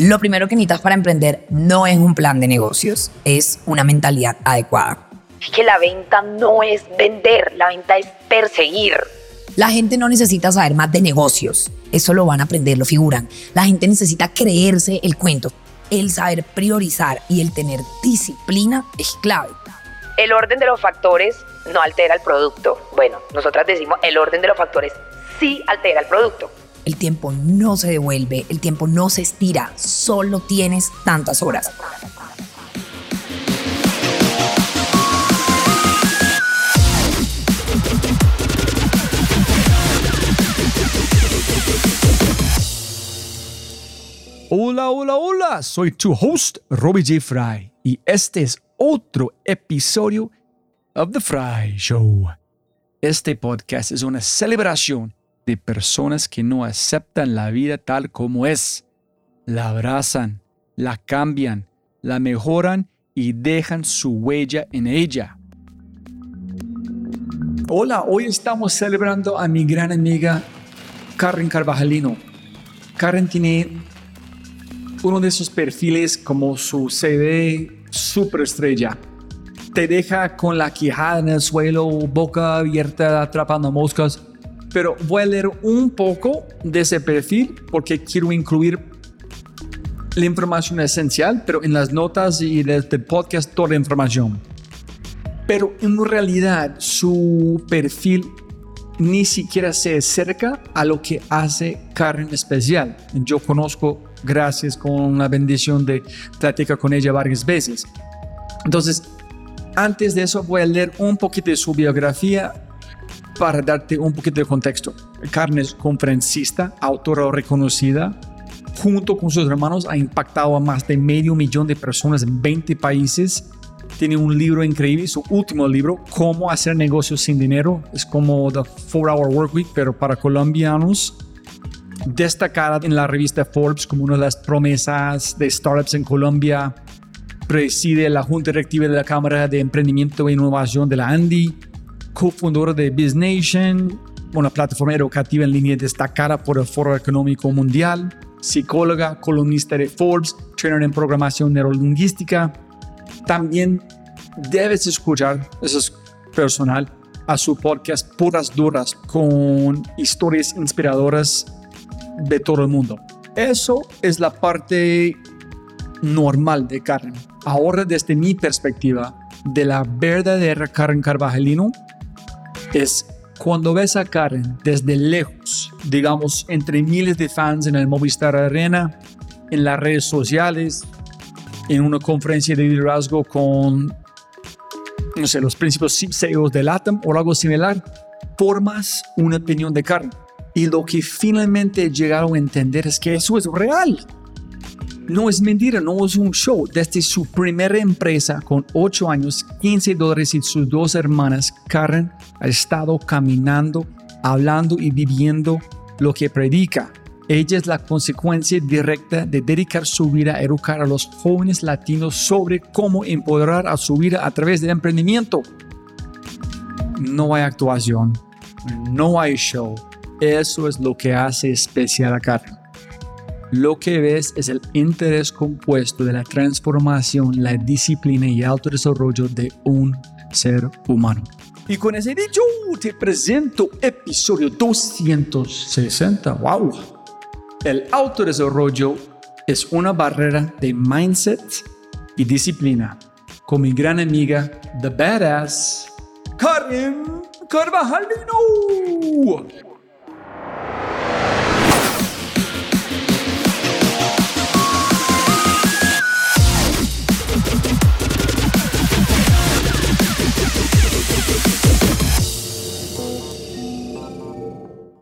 Lo primero que necesitas para emprender no es un plan de negocios, es una mentalidad adecuada. Es que la venta no es vender, la venta es perseguir. La gente no necesita saber más de negocios, eso lo van a aprender, lo figuran. La gente necesita creerse el cuento. El saber priorizar y el tener disciplina es clave. El orden de los factores no altera el producto. Bueno, nosotras decimos el orden de los factores sí altera el producto. El tiempo no se devuelve, el tiempo no se estira, solo tienes tantas horas. Hola, hola, hola, soy tu host, Robbie J. Fry, y este es otro episodio of The Fry Show. Este podcast es una celebración de personas que no aceptan la vida tal como es. La abrazan, la cambian, la mejoran y dejan su huella en ella. Hola, hoy estamos celebrando a mi gran amiga Karen Carvajalino. Karen tiene uno de esos perfiles como su CD superestrella. Te deja con la quijada en el suelo, boca abierta, atrapando moscas pero voy a leer un poco de ese perfil porque quiero incluir la información esencial, pero en las notas y desde el podcast toda la información. Pero en realidad su perfil ni siquiera se acerca a lo que hace Karen especial. Yo conozco, gracias con la bendición de platicar con ella varias veces. Entonces, antes de eso voy a leer un poquito de su biografía para darte un poquito de contexto, Karen es conferencista, autora reconocida. Junto con sus hermanos ha impactado a más de medio millón de personas en 20 países. Tiene un libro increíble, su último libro, Cómo hacer negocios sin dinero. Es como The 4-Hour Workweek, pero para colombianos. Destacada en la revista Forbes como una de las promesas de startups en Colombia. Preside la junta directiva de la Cámara de Emprendimiento e Innovación de la ANDI cofundador de BizNation, una plataforma educativa en línea destacada por el Foro Económico Mundial, psicóloga, columnista de Forbes, trainer en programación neurolingüística. También debes escuchar, eso es personal, a su podcast Puras Duras con historias inspiradoras de todo el mundo. Eso es la parte normal de Karen. Ahora, desde mi perspectiva, de la verdadera Karen Carvajalino, es cuando ves a Karen desde lejos, digamos, entre miles de fans en el Movistar Arena, en las redes sociales, en una conferencia de liderazgo con, no sé, los principales CEOs del ATOM o algo similar, formas una opinión de Karen. Y lo que finalmente llegaron a entender es que eso es real. No es mentira, no es un show. Desde su primera empresa con 8 años, 15 dólares y sus dos hermanas, Karen ha estado caminando, hablando y viviendo lo que predica. Ella es la consecuencia directa de dedicar su vida a educar a los jóvenes latinos sobre cómo empoderar a su vida a través del emprendimiento. No hay actuación, no hay show. Eso es lo que hace especial a Karen lo que ves es el interés compuesto de la transformación, la disciplina y autodesarrollo de un ser humano. Y con ese dicho, te presento episodio 260. ¡Wow! El autodesarrollo es una barrera de mindset y disciplina. Con mi gran amiga, The Badass, Karen Carvajalino.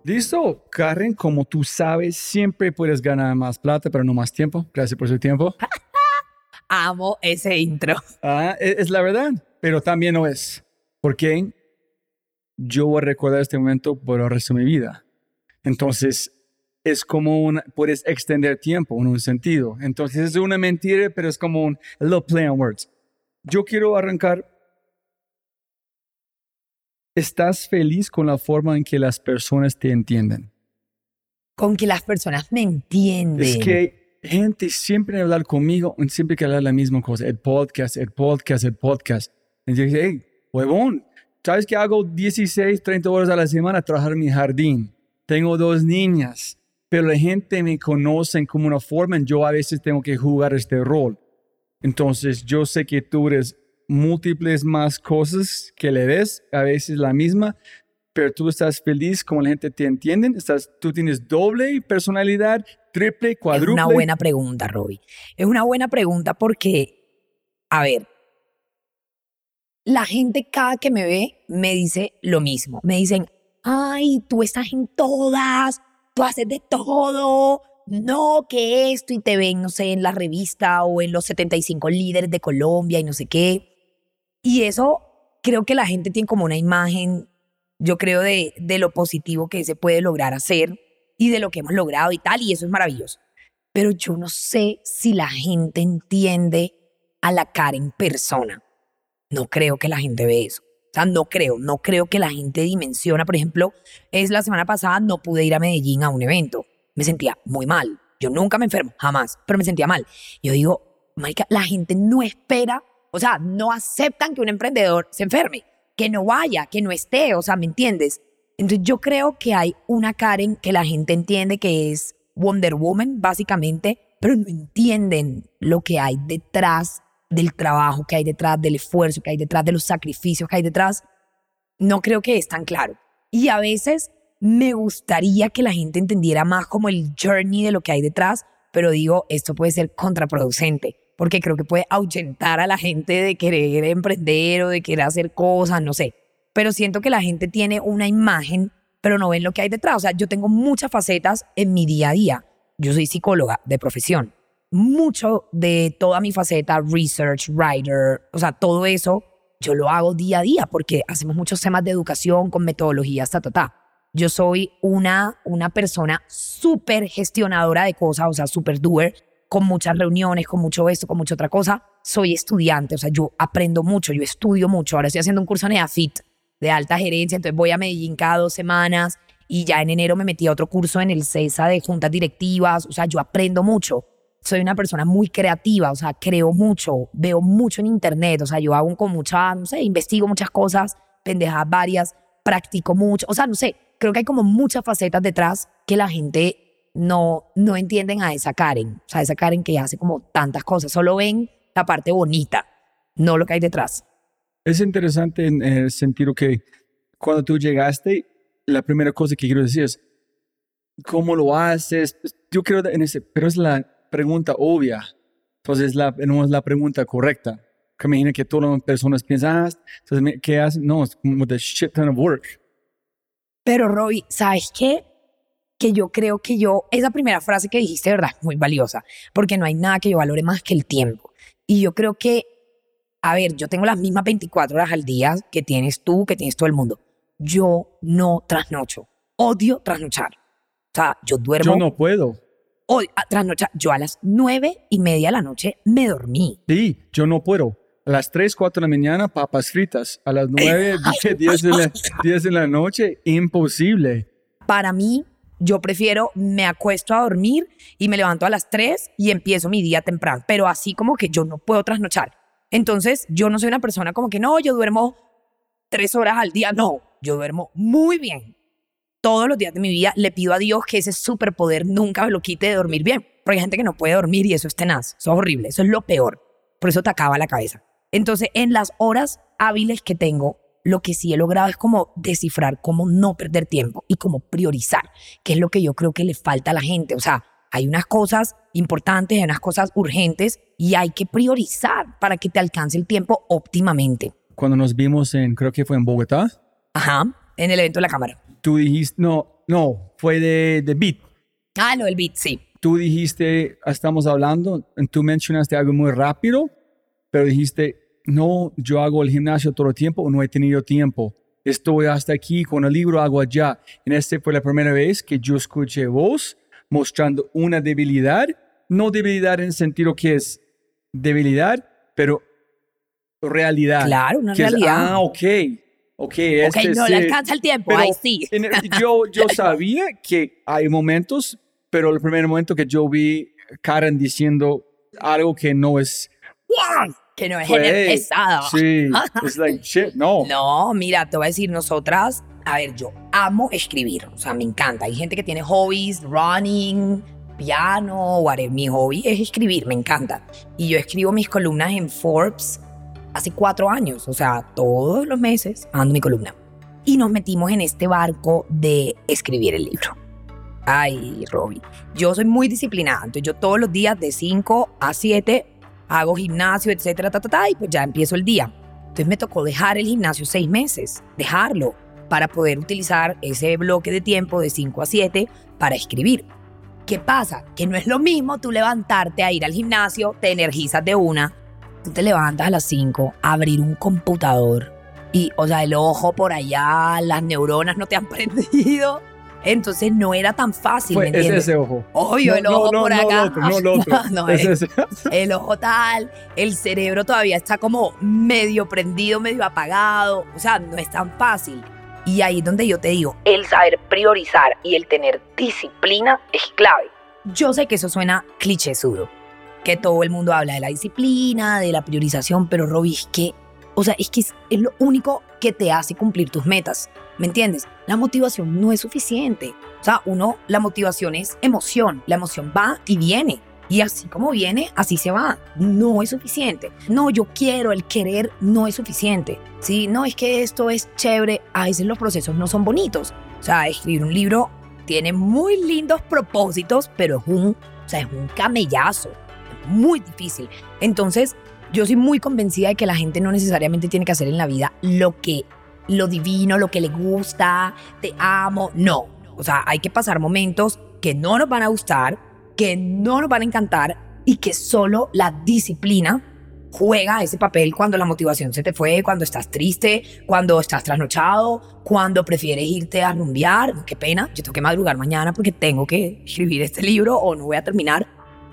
Listo, Karen, como tú sabes, siempre puedes ganar más plata, pero no más tiempo. Gracias por su tiempo. Amo ese intro. Ah, e, es, la verdad, pero también no es. Porque yo voy a recordar este momento por el resto de mi vida. Entonces, es como un, puedes extender tiempo en un sentido. Entonces, es una mentira, pero es como un little play on words. Yo quiero arrancar ¿Estás feliz con la forma en que las personas te entienden? con que las personas me entienden. Es que gente siempre hablar conmigo, siempre que hablar la misma cosa, el podcast, el podcast, el podcast. Dije, hey, huevón, ¿sabes que hago 16, 30 horas a la semana trabajar en mi jardín? Tengo dos niñas, pero la gente me conoce como una forma, y yo a veces tengo que jugar este rol. Entonces, yo sé que tú eres múltiples más cosas que le ves, a veces la misma, pero tú estás feliz como la gente te entiende, estás, tú tienes doble personalidad, triple, cuádruple. Es una buena pregunta, Robbie. Es una buena pregunta porque, a ver, la gente cada que me ve me dice lo mismo. Me dicen, ay, tú estás en todas, tú haces de todo, no, que esto, y te ven, no sé, en la revista o en los 75 líderes de Colombia y no sé qué. Y eso creo que la gente tiene como una imagen, yo creo, de, de lo positivo que se puede lograr hacer y de lo que hemos logrado y tal, y eso es maravilloso. Pero yo no sé si la gente entiende a la cara en persona. No creo que la gente ve eso. O sea, no creo, no creo que la gente dimensiona. Por ejemplo, es la semana pasada no pude ir a Medellín a un evento. Me sentía muy mal. Yo nunca me enfermo, jamás, pero me sentía mal. Yo digo, marica, la gente no espera, o sea, no aceptan que un emprendedor se enferme, que no vaya, que no esté, o sea, ¿me entiendes? Entonces yo creo que hay una Karen que la gente entiende que es Wonder Woman, básicamente, pero no entienden lo que hay detrás del trabajo que hay detrás, del esfuerzo que hay detrás, de los sacrificios que hay detrás, no creo que es tan claro. Y a veces me gustaría que la gente entendiera más como el journey de lo que hay detrás, pero digo, esto puede ser contraproducente, porque creo que puede ahuyentar a la gente de querer emprender o de querer hacer cosas, no sé. Pero siento que la gente tiene una imagen, pero no ven lo que hay detrás. O sea, yo tengo muchas facetas en mi día a día. Yo soy psicóloga de profesión mucho de toda mi faceta, research, writer, o sea, todo eso, yo lo hago día a día porque hacemos muchos temas de educación con metodologías, ta, ta, ta. Yo soy una, una persona súper gestionadora de cosas, o sea, súper doer, con muchas reuniones, con mucho esto, con mucha otra cosa. Soy estudiante, o sea, yo aprendo mucho, yo estudio mucho. Ahora estoy haciendo un curso en EAFIT de alta gerencia, entonces voy a Medellín cada dos semanas y ya en enero me metí a otro curso en el CESA de juntas directivas, o sea, yo aprendo mucho soy una persona muy creativa, o sea, creo mucho, veo mucho en internet, o sea, yo hago con mucha, no sé, investigo muchas cosas, pendejas varias, practico mucho, o sea, no sé, creo que hay como muchas facetas detrás que la gente no, no entienden a esa Karen, o sea, esa Karen que hace como tantas cosas, solo ven la parte bonita, no lo que hay detrás. Es interesante en el sentido que cuando tú llegaste, la primera cosa que quiero decir es, ¿cómo lo haces? Yo creo en ese, pero es la pregunta obvia. Entonces la, no es la pregunta correcta. Que me imagino que todas las personas piensan, ah, ¿qué hacen? No, es como the shit ton of work. Pero Robbie, ¿sabes qué? Que yo creo que yo, esa primera frase que dijiste, ¿verdad? Muy valiosa, porque no hay nada que yo valore más que el tiempo. Y yo creo que, a ver, yo tengo las mismas 24 horas al día que tienes tú, que tienes todo el mundo. Yo no trasnocho. Odio trasnochar. O sea, yo duermo. Yo no puedo hoy, tras noche, yo a las nueve y media de la noche me dormí. Sí, yo no puedo. A las 3, 4 de la mañana, papas fritas. A las 9, 10 de, la, 10 de la noche, imposible. Para mí, yo prefiero, me acuesto a dormir y me levanto a las 3 y empiezo mi día temprano. Pero así como que yo no puedo trasnochar. Entonces, yo no soy una persona como que no, yo duermo tres horas al día. No, yo duermo muy bien todos los días de mi vida le pido a Dios que ese superpoder nunca me lo quite de dormir bien. Porque hay gente que no puede dormir y eso es tenaz, eso es horrible, eso es lo peor. Por eso te acaba la cabeza. Entonces, en las horas hábiles que tengo, lo que sí he logrado es como descifrar cómo no perder tiempo y cómo priorizar, que es lo que yo creo que le falta a la gente. O sea, hay unas cosas importantes, hay unas cosas urgentes y hay que priorizar para que te alcance el tiempo óptimamente. Cuando nos vimos en, creo que fue en Bogotá. Ajá, en el evento de la cámara tú dijiste, no, no, fue de, de Beat. Ah, lo del Beat, sí. Tú dijiste, estamos hablando, tú mencionaste algo muy rápido, pero dijiste, no, yo hago el gimnasio todo el tiempo, no he tenido tiempo. Estoy hasta aquí con el libro, hago allá. En este fue la primera vez que yo escuché voz mostrando una debilidad, no debilidad en el sentido que es debilidad, pero realidad. Claro, una realidad. ah, ok Ok, este ok, no sí. le alcanza el tiempo, Pero ahí sí. en yo, yo sabía que hay momentos, pero el primer momento que yo vi Karen diciendo algo que no es... Que no es fue, gener- pesada. Sí, es like, shit, no. No, mira, te voy a decir, nosotras, a ver, yo amo escribir, o sea, me encanta. Hay gente que tiene hobbies, running, piano, whatever. Mi hobby es escribir, me encanta. Y yo escribo mis columnas en Forbes hace cuatro años, o sea, todos los meses ando mi columna. Y nos metimos en este barco de escribir el libro. Ay, Robbie, yo soy muy disciplinada, entonces yo todos los días de 5 a 7 hago gimnasio, etcétera, ta, ta, ta, y pues ya empiezo el día. Entonces me tocó dejar el gimnasio seis meses, dejarlo, para poder utilizar ese bloque de tiempo de 5 a 7 para escribir. ¿Qué pasa? Que no es lo mismo tú levantarte a ir al gimnasio, te energizas de una, tú te levantas a las 5, abrir un computador y, o sea, el ojo por allá, las neuronas no te han prendido. Entonces no era tan fácil, Fue, ¿me es ese ojo. Obvio, el ojo no, por no, acá. No, otro, no, el otro. No, es el ojo tal, el cerebro todavía está como medio prendido, medio apagado, o sea, no es tan fácil. Y ahí es donde yo te digo, El saber priorizar y el tener disciplina es clave. yo sé que eso suena clichésudo, que todo el mundo habla de la disciplina, de la priorización, pero Robbie, es que, o sea, es que es lo único que te hace cumplir tus metas, ¿me entiendes? La motivación no es suficiente. O sea, uno, la motivación es emoción, la emoción va y viene. Y así como viene, así se va. No es suficiente. No, yo quiero, el querer no es suficiente. Sí, no, es que esto es chévere. A veces los procesos no son bonitos. O sea, escribir un libro tiene muy lindos propósitos, pero es un, o sea, es un camellazo. Es muy difícil. Entonces, yo soy muy convencida de que la gente no necesariamente tiene que hacer en la vida lo que, lo divino, lo que le gusta, te amo. No. O sea, hay que pasar momentos que no nos van a gustar, que no nos van a encantar y que solo la disciplina juega ese papel cuando la motivación se te fue, cuando estás triste, cuando estás trasnochado, cuando prefieres irte a rumbear. Qué pena, yo tengo que madrugar mañana porque tengo que escribir este libro o no voy a terminar.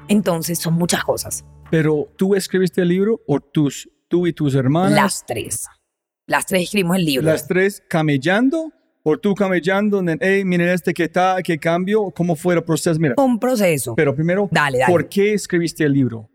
Entonces son muchas cosas. Pero tú escribiste el libro o tus, tú y tus hermanas, Las tres. Las tres escribimos el libro. las tres camellando o tú camellando, hey, miren este que está, que cambio, cómo fue el proceso, mira. Un proceso. Pero primero, Dale, dale. ¿por qué escribiste el libro?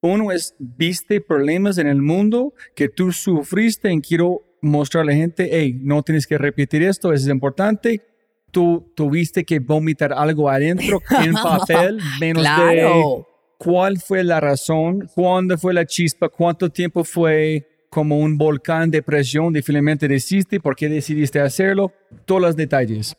Uno es, viste problemas en el mundo que tú sufriste y quiero mostrarle a la gente, hey, no tienes que repetir esto, eso es importante. Tú tuviste que vomitar algo adentro en papel, menos de claro. cuál fue la razón, cuándo fue la chispa, cuánto tiempo fue como un volcán de presión, de finalmente decidiste, por qué decidiste hacerlo, todos los detalles.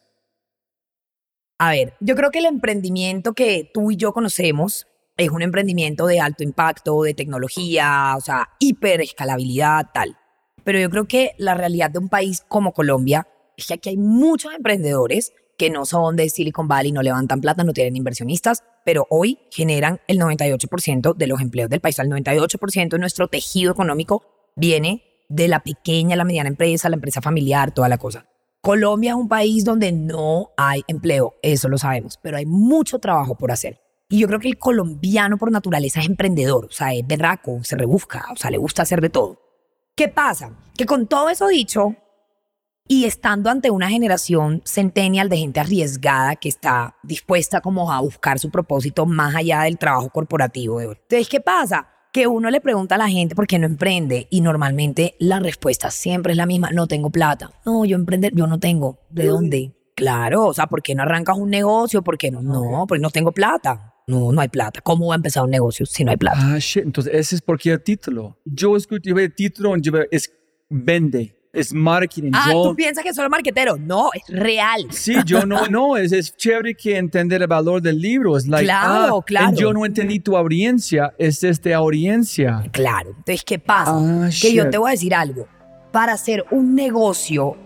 A ver, yo creo que el emprendimiento que tú y yo conocemos es un emprendimiento de alto impacto, de tecnología, o sea, hiperescalabilidad, tal. Pero yo creo que la realidad de un país como Colombia es que aquí hay muchos emprendedores que no son de Silicon Valley, no levantan plata, no tienen inversionistas, pero hoy generan el 98% de los empleos del país. El 98% de nuestro tejido económico viene de la pequeña, la mediana empresa, la empresa familiar, toda la cosa. Colombia es un país donde no hay empleo, eso lo sabemos, pero hay mucho trabajo por hacer. Y yo creo que el colombiano por naturaleza es emprendedor, o sea, es berraco, se rebusca, o sea, le gusta hacer de todo. ¿Qué pasa? Que con todo eso dicho, y estando ante una generación centennial de gente arriesgada que está dispuesta como a buscar su propósito más allá del trabajo corporativo. Entonces, ¿qué pasa? Que uno le pregunta a la gente por qué no emprende y normalmente la respuesta siempre es la misma, no tengo plata. No, yo emprender, yo no tengo. ¿De dónde? Claro, o sea, ¿por qué no arrancas un negocio? ¿Por qué no? No, porque no tengo plata. No, no hay plata. ¿Cómo va a empezar un negocio si no hay plata? Ah, shit. Entonces, ese es porque el título. Yo escuché el título, es vende, es marketing. Ah, yo, tú piensas que solo marquetero. No, es real. sí, yo no, no, es, es chévere que entender el valor del libro. Es like, Claro, ah, claro. Yo no entendí tu audiencia, es esta audiencia. Claro. Entonces, ¿qué pasa? Ah, que yo te voy a decir algo. Para hacer un negocio,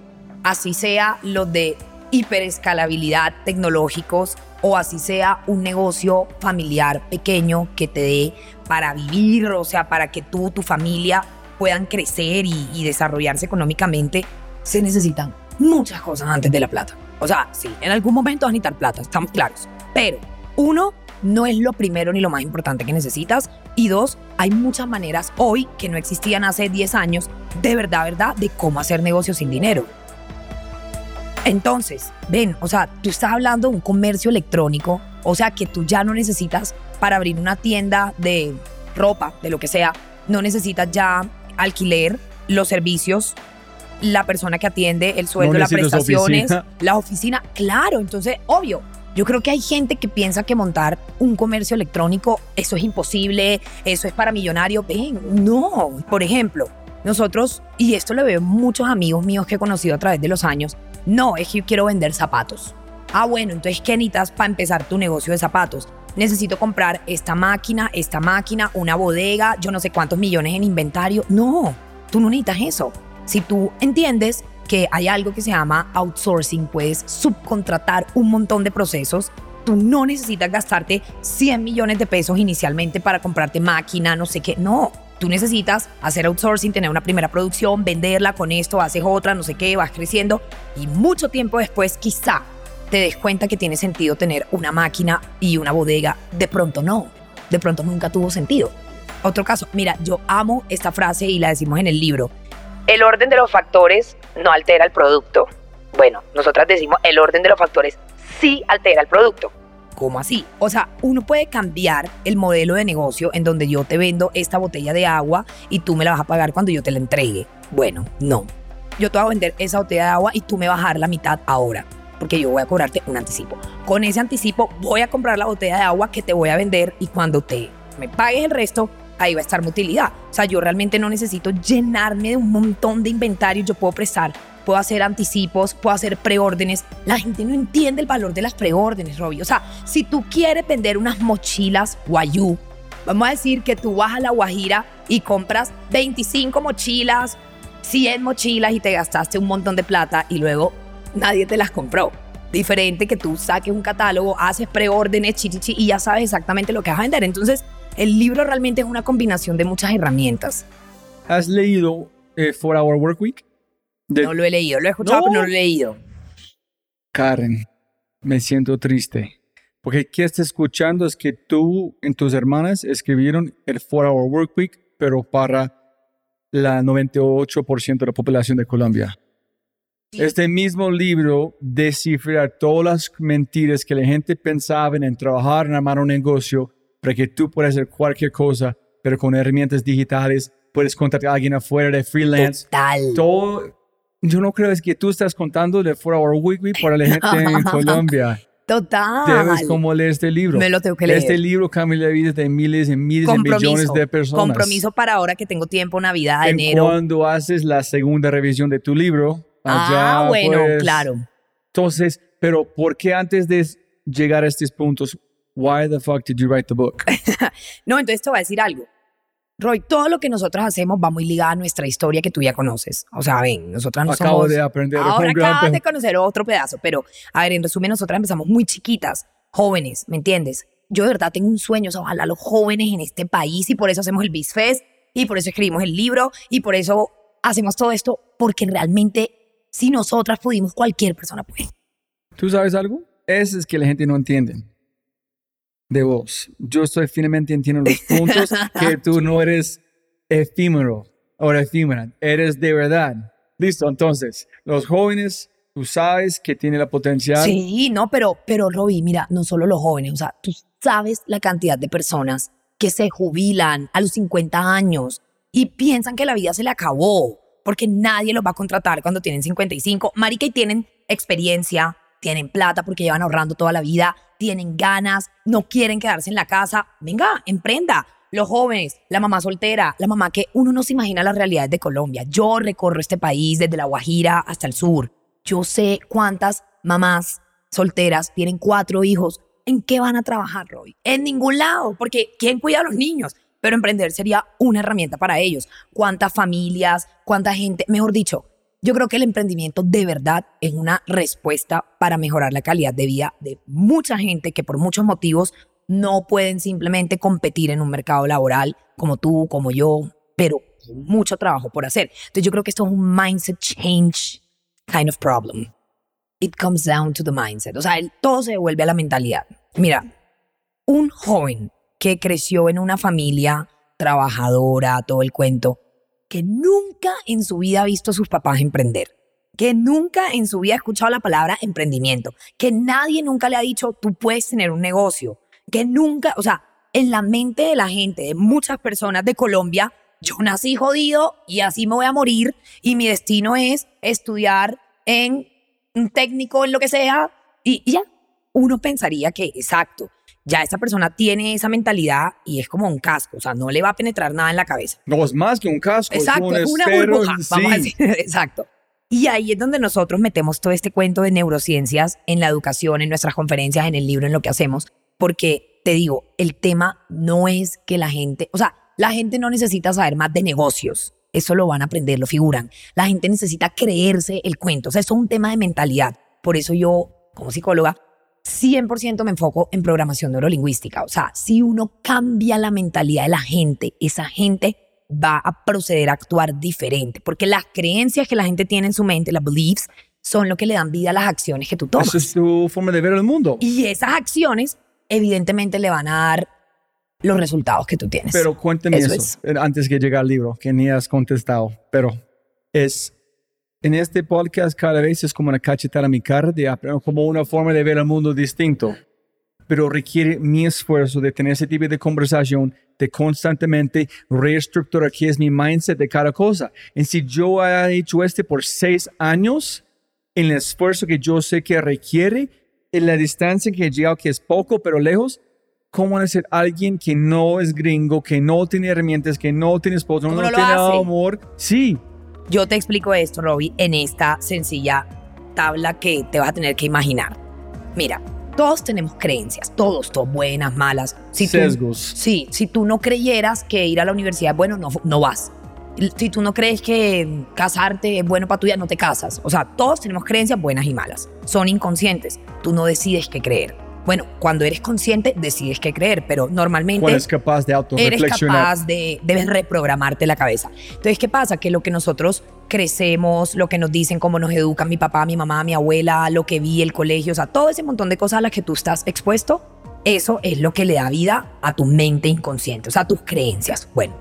así sea los de hiperescalabilidad tecnológicos o así sea un negocio familiar pequeño que te dé para vivir, o sea, para que tú, tu familia puedan crecer y, desarrollarse económicamente, se necesitan muchas cosas antes de la plata. O sea, sí, en algún momento vas a necesitar plata, estamos claros. Pero uno no es lo primero ni lo más importante que necesitas Y dos, hay muchas maneras hoy que no existían hace 10 años, de verdad, verdad, de cómo hacer negocios sin dinero. Entonces, ven, o sea, tú estás hablando de un comercio electrónico, o sea, que tú ya no necesitas para abrir una tienda de ropa, de lo que sea, no necesitas ya alquiler, los servicios, la persona que atiende, el sueldo, No las prestaciones, oficina. la oficina. Claro, entonces, obvio. Yo creo que hay gente que piensa que montar un comercio electrónico, eso es imposible, eso es para millonarios. Ven, no. Por ejemplo, nosotros, y esto lo veo muchos amigos míos que he conocido a través de los años, no, es que yo quiero vender zapatos. Ah, bueno, entonces, ¿qué necesitas para empezar tu negocio de zapatos? Necesito comprar esta máquina, esta máquina, una bodega, yo no sé cuántos millones en inventario. No, tú no necesitas eso. Si tú entiendes que hay algo que se llama outsourcing, puedes subcontratar un montón de procesos. Tú no necesitas gastarte 100 millones de pesos inicialmente para comprarte máquina, no sé qué. No, tú necesitas hacer outsourcing, tener una primera producción, venderla con esto, haces otra, no sé qué, vas creciendo y mucho tiempo después quizá te des cuenta que tiene sentido tener una máquina y una bodega. De pronto no, de pronto nunca tuvo sentido. Otro caso, mira, yo amo esta frase y la decimos en el libro. El orden de los factores no altera el producto. Bueno, nosotras decimos el orden de los factores sí altera el producto. ¿Cómo así? O sea, uno puede cambiar el modelo de negocio en donde yo te vendo esta botella de agua y tú me la vas a pagar cuando yo te la entregue. Bueno, no. Yo te voy a vender esa botella de agua y tú me vas a dar la mitad ahora, porque yo voy a cobrarte un anticipo. Con ese anticipo voy a comprar la botella de agua que te voy a vender y cuando te me pagues el resto, ahí va a estar mi utilidad. O sea, yo realmente no necesito llenarme de un montón de inventario, yo puedo prestar, puedo hacer anticipos, puedo hacer preórdenes. La gente no entiende el valor de las preórdenes, Robbie. O sea, si tú quieres vender unas mochilas Guayú, vamos a decir que tú vas a la Guajira y compras 25 mochilas, 100 mochilas y te gastaste un montón de plata y luego nadie te las compró. Diferente que tú saques un catálogo, haces preórdenes, chichichi, y ya sabes exactamente lo que vas a vender. Entonces, el libro realmente es una combinación de muchas herramientas. ¿Has leído eh, Four Hour Work Week? De No lo he leído, lo he escuchado, No. pero no lo he leído. Karen, me siento triste. Porque ¿qué estás escuchando? Es que tú y tus hermanas escribieron el Four Hour Work Week, pero para la 98% de la población de Colombia. Este mismo libro descifra todas las mentiras que la gente pensaba en trabajar en armar un negocio para que tú puedas hacer cualquier cosa, pero con herramientas digitales puedes contratar a alguien afuera de freelance. Total. Todo, yo no creo es que tú estás contando de 4 Hour Week Week para la gente en Colombia. Total. Debes como leer este libro. Me lo tengo que leer. Este libro cambia la vida de miles y miles de millones de personas. Compromiso para ahora que tengo tiempo, Navidad, En enero. Cuando haces la segunda revisión de tu libro, Ah, allá, bueno, pues, claro. Entonces, pero ¿por qué antes de llegar a estos puntos, why the fuck did you write the book? No, entonces te voy a decir algo. Roy, todo lo que nosotros hacemos va muy ligado a nuestra historia que tú ya conoces. O sea, ven, nosotras no Acabo somos... de aprender Ahora acabas de conocer otro pedazo, pero a ver, en resumen, nosotras empezamos muy chiquitas, jóvenes, ¿me entiendes? Yo de verdad tengo un sueño, o sea, ojalá los jóvenes en este país y por eso hacemos el BizFest y por eso escribimos el libro y por eso hacemos todo esto, porque realmente si nosotras pudimos, cualquier persona puede. ¿Tú sabes algo? Eso es que la gente no entiende. De vos. Yo estoy finalmente entiendo los puntos que tú no eres efímero o efímera. Eres de verdad. Listo, entonces, los jóvenes, tú sabes que tiene la potencial. Sí, no, pero, pero Robbie, mira, no solo los jóvenes, o sea, tú sabes la cantidad de personas que se jubilan a los 50 años y piensan que la vida se le acabó porque nadie los va a contratar cuando tienen 55. Marica, tienen experiencia, tienen plata porque llevan ahorrando toda la vida, tienen ganas, no quieren quedarse en la casa. Venga, emprenda. Los jóvenes, la mamá soltera, la mamá que uno no se imagina las realidades de Colombia. Yo recorro este país desde La Guajira hasta el sur. Yo sé cuántas mamás solteras tienen cuatro hijos. ¿En qué van a trabajar, Roy? En ningún lado, porque ¿quién cuida a los niños? Pero emprender sería una herramienta para ellos. ¿Cuántas familias, cuánta gente? Mejor dicho, yo creo que el emprendimiento de verdad es una respuesta para mejorar la calidad de vida de mucha gente que por muchos motivos no pueden simplemente competir en un mercado laboral como tú, como yo, pero mucho trabajo por hacer. Entonces yo creo que esto es un mindset change kind of problem. It comes down to the mindset. O sea, todo se devuelve a la mentalidad. Mira, un joven que creció en una familia trabajadora, todo el cuento, que nunca en su vida ha visto a sus papás emprender, que nunca en su vida ha escuchado la palabra emprendimiento, que nadie nunca le ha dicho tú puedes tener un negocio, que nunca, o sea, en la mente de la gente, de muchas personas de Colombia, yo nací jodido y así me voy a morir y mi destino es estudiar en un técnico, en lo que sea, y, ya. Uno pensaría que, exacto, ya esa persona tiene esa mentalidad y es como un casco, o sea, no le va a penetrar nada en la cabeza. No es más que un casco. Exacto, es un una burbuja, vamos a sí. decir, exacto. Y ahí es donde nosotros metemos todo este cuento de neurociencias en la educación, en nuestras conferencias, en el libro, en lo que hacemos, porque te digo, el tema no es que la gente, o sea, la gente no necesita saber más de negocios, eso lo van a aprender, lo figuran. La gente necesita creerse el cuento, o sea, eso es un tema de mentalidad. Por eso yo, como psicóloga, 100% me enfoco en programación neurolingüística. O sea, si uno cambia la mentalidad de la gente, esa gente va a proceder a actuar diferente, porque las creencias que la gente tiene en su mente, las beliefs, son lo que le dan vida a las acciones que tú tomas. Esa es tu forma de ver el mundo. Y esas acciones, evidentemente, le van a dar los resultados que tú tienes. Pero cuéntame Eso eso, eh, antes que llegue al libro, que ni has contestado. Pero es, en este podcast cada vez es como una cachetada a mi cara, de como una forma de ver el mundo distinto. Pero requiere mi esfuerzo de tener ese tipo de conversación, de constantemente reestructurar qué es mi mindset de cada cosa. Y si yo he hecho este por seis años, en el esfuerzo que yo sé que requiere, en la distancia que he llegado, que es poco, pero lejos, ¿cómo van a ser alguien que no es gringo, que no tiene herramientas, que no tiene esposo, no, ¿Cómo no tiene hace? amor? Sí, Yo te explico esto, Robbie, en esta sencilla tabla que te vas a tener que imaginar. Mira, todos tenemos creencias, todos, todos buenas, malas. Si tú- sesgos. sí, si tú no creyeras que ir a la universidad es bueno, no, no vas. Si tú no crees que casarte es bueno para tu vida, no te casas. O sea, todos tenemos creencias buenas y malas. Son inconscientes. Tú no decides qué creer. Bueno, cuando eres consciente, decides qué creer, pero normalmente Cuando es capaz de eres autorreflexionar. capaz de, de reprogramarte la cabeza. Entonces, ¿qué pasa? Que lo que nosotros crecemos, lo que nos dicen, cómo nos educan mi papá, mi mamá, mi abuela, lo que vi, el colegio, o sea, todo ese montón de cosas a las que tú estás expuesto, eso es lo que le da vida a tu mente inconsciente, o sea, a tus creencias. Bueno,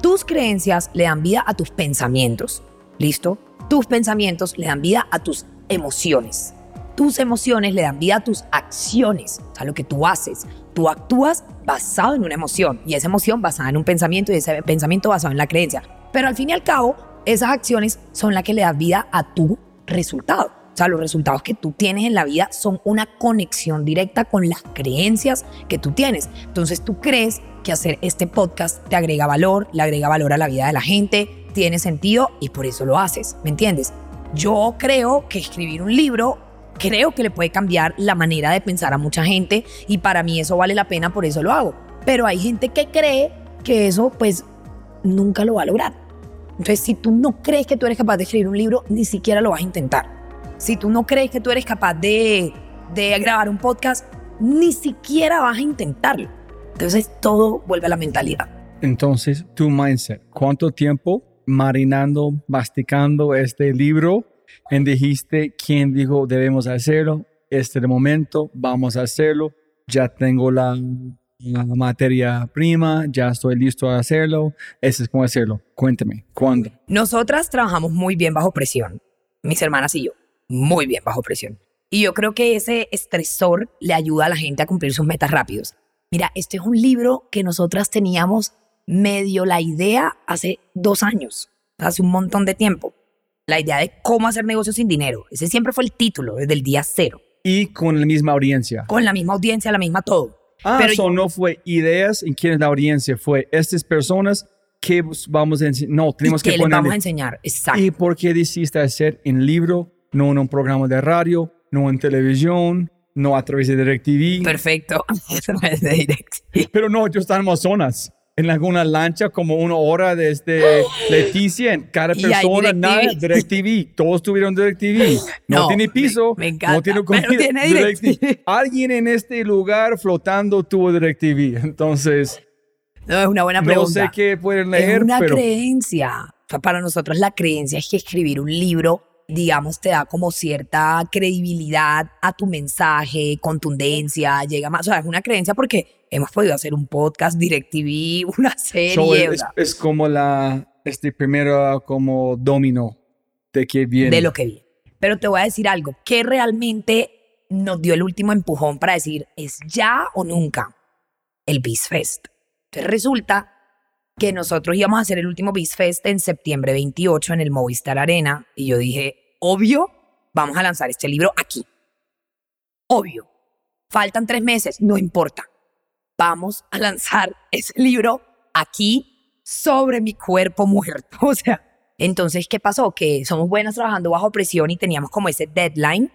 tus creencias le dan vida a tus pensamientos, ¿listo? Tus pensamientos le dan vida a tus emociones. Tus emociones le dan vida a tus acciones, sea, lo que tú haces. Tú actúas basado en una emoción y esa emoción basada en un pensamiento y ese pensamiento basado en la creencia. Pero al fin y al cabo, esas acciones son las que le dan vida a tu resultado. O sea, los resultados que tú tienes en la vida son una conexión directa con las creencias que tú tienes. Entonces tú crees que hacer este podcast te agrega valor, le agrega valor a la vida de la gente, tiene sentido y por eso lo haces, ¿me entiendes? Yo creo que escribir un libro creo que le puede cambiar la manera de pensar a mucha gente y para mí eso vale la pena, por eso lo hago. Pero hay gente que cree que eso pues nunca lo va a lograr. Entonces, si tú no crees que tú eres capaz de escribir un libro, ni siquiera lo vas a intentar. Si tú no crees que tú eres capaz de, de grabar un podcast, ni siquiera vas a intentarlo. Entonces, todo vuelve a la mentalidad. Entonces, tu mindset, ¿cuánto tiempo marinando, masticando este libro? Y dijiste, ¿quién dijo debemos hacerlo? Este es el momento, vamos a hacerlo. Ya tengo la, materia prima, ya estoy listo a hacerlo. Ese es cómo hacerlo. Cuéntame, ¿cuándo? Nosotras trabajamos muy bien bajo presión, mis hermanas y yo, muy bien bajo presión. Y yo creo que ese estresor le ayuda a la gente a cumplir sus metas rápidos. Mira, este es un libro que nosotras teníamos medio la idea hace dos años, hace un montón de tiempo. La idea de cómo hacer negocios sin dinero. Ese siempre fue el título desde el día cero. Y con la misma audiencia. Con la misma audiencia, la misma todo. Ah, Pero eso no fue ideas en quién es la audiencia, fue estas personas que vamos a enseñar. No, tenemos ¿Y qué que poner. vamos a enseñar? Exacto. ¿Y por qué decidiste hacer en libro, no en un programa de radio, no en televisión, no a través de DirecTV? Perfecto. No es de DirecTV. Pero no, yo estaba en Amazonas, en alguna lancha como una hora desde Leticia, en cada persona, nada, DirecTV. Todos tuvieron DirecTV. No, No, tiene piso, me- me encanta, no tiene pero comida, tiene DirecTV. Alguien en este lugar flotando tuvo DirecTV, entonces No, es una buena no pregunta. sé qué pueden leer, es una pero creencia. Para nosotros la creencia es que escribir un libro digamos, te da como cierta credibilidad a tu mensaje, contundencia, llega más, o sea, es una creencia porque hemos podido hacer un podcast, DirecTV, una serie. So, es, es como la, este primero como domino de que viene. de lo que vi. Pero te voy a decir algo, que realmente nos dio el último empujón para decir, ¿es ya o nunca? El Beast Fest. Entonces resulta que nosotros íbamos a hacer el último Beast Fest en septiembre 28 en el Movistar Arena y yo dije, obvio, vamos a lanzar este libro aquí. Obvio. Faltan tres meses, no importa. Vamos a lanzar ese libro aquí sobre mi cuerpo muerto. O sea, entonces, ¿qué pasó? Que somos buenas trabajando bajo presión y teníamos como ese deadline.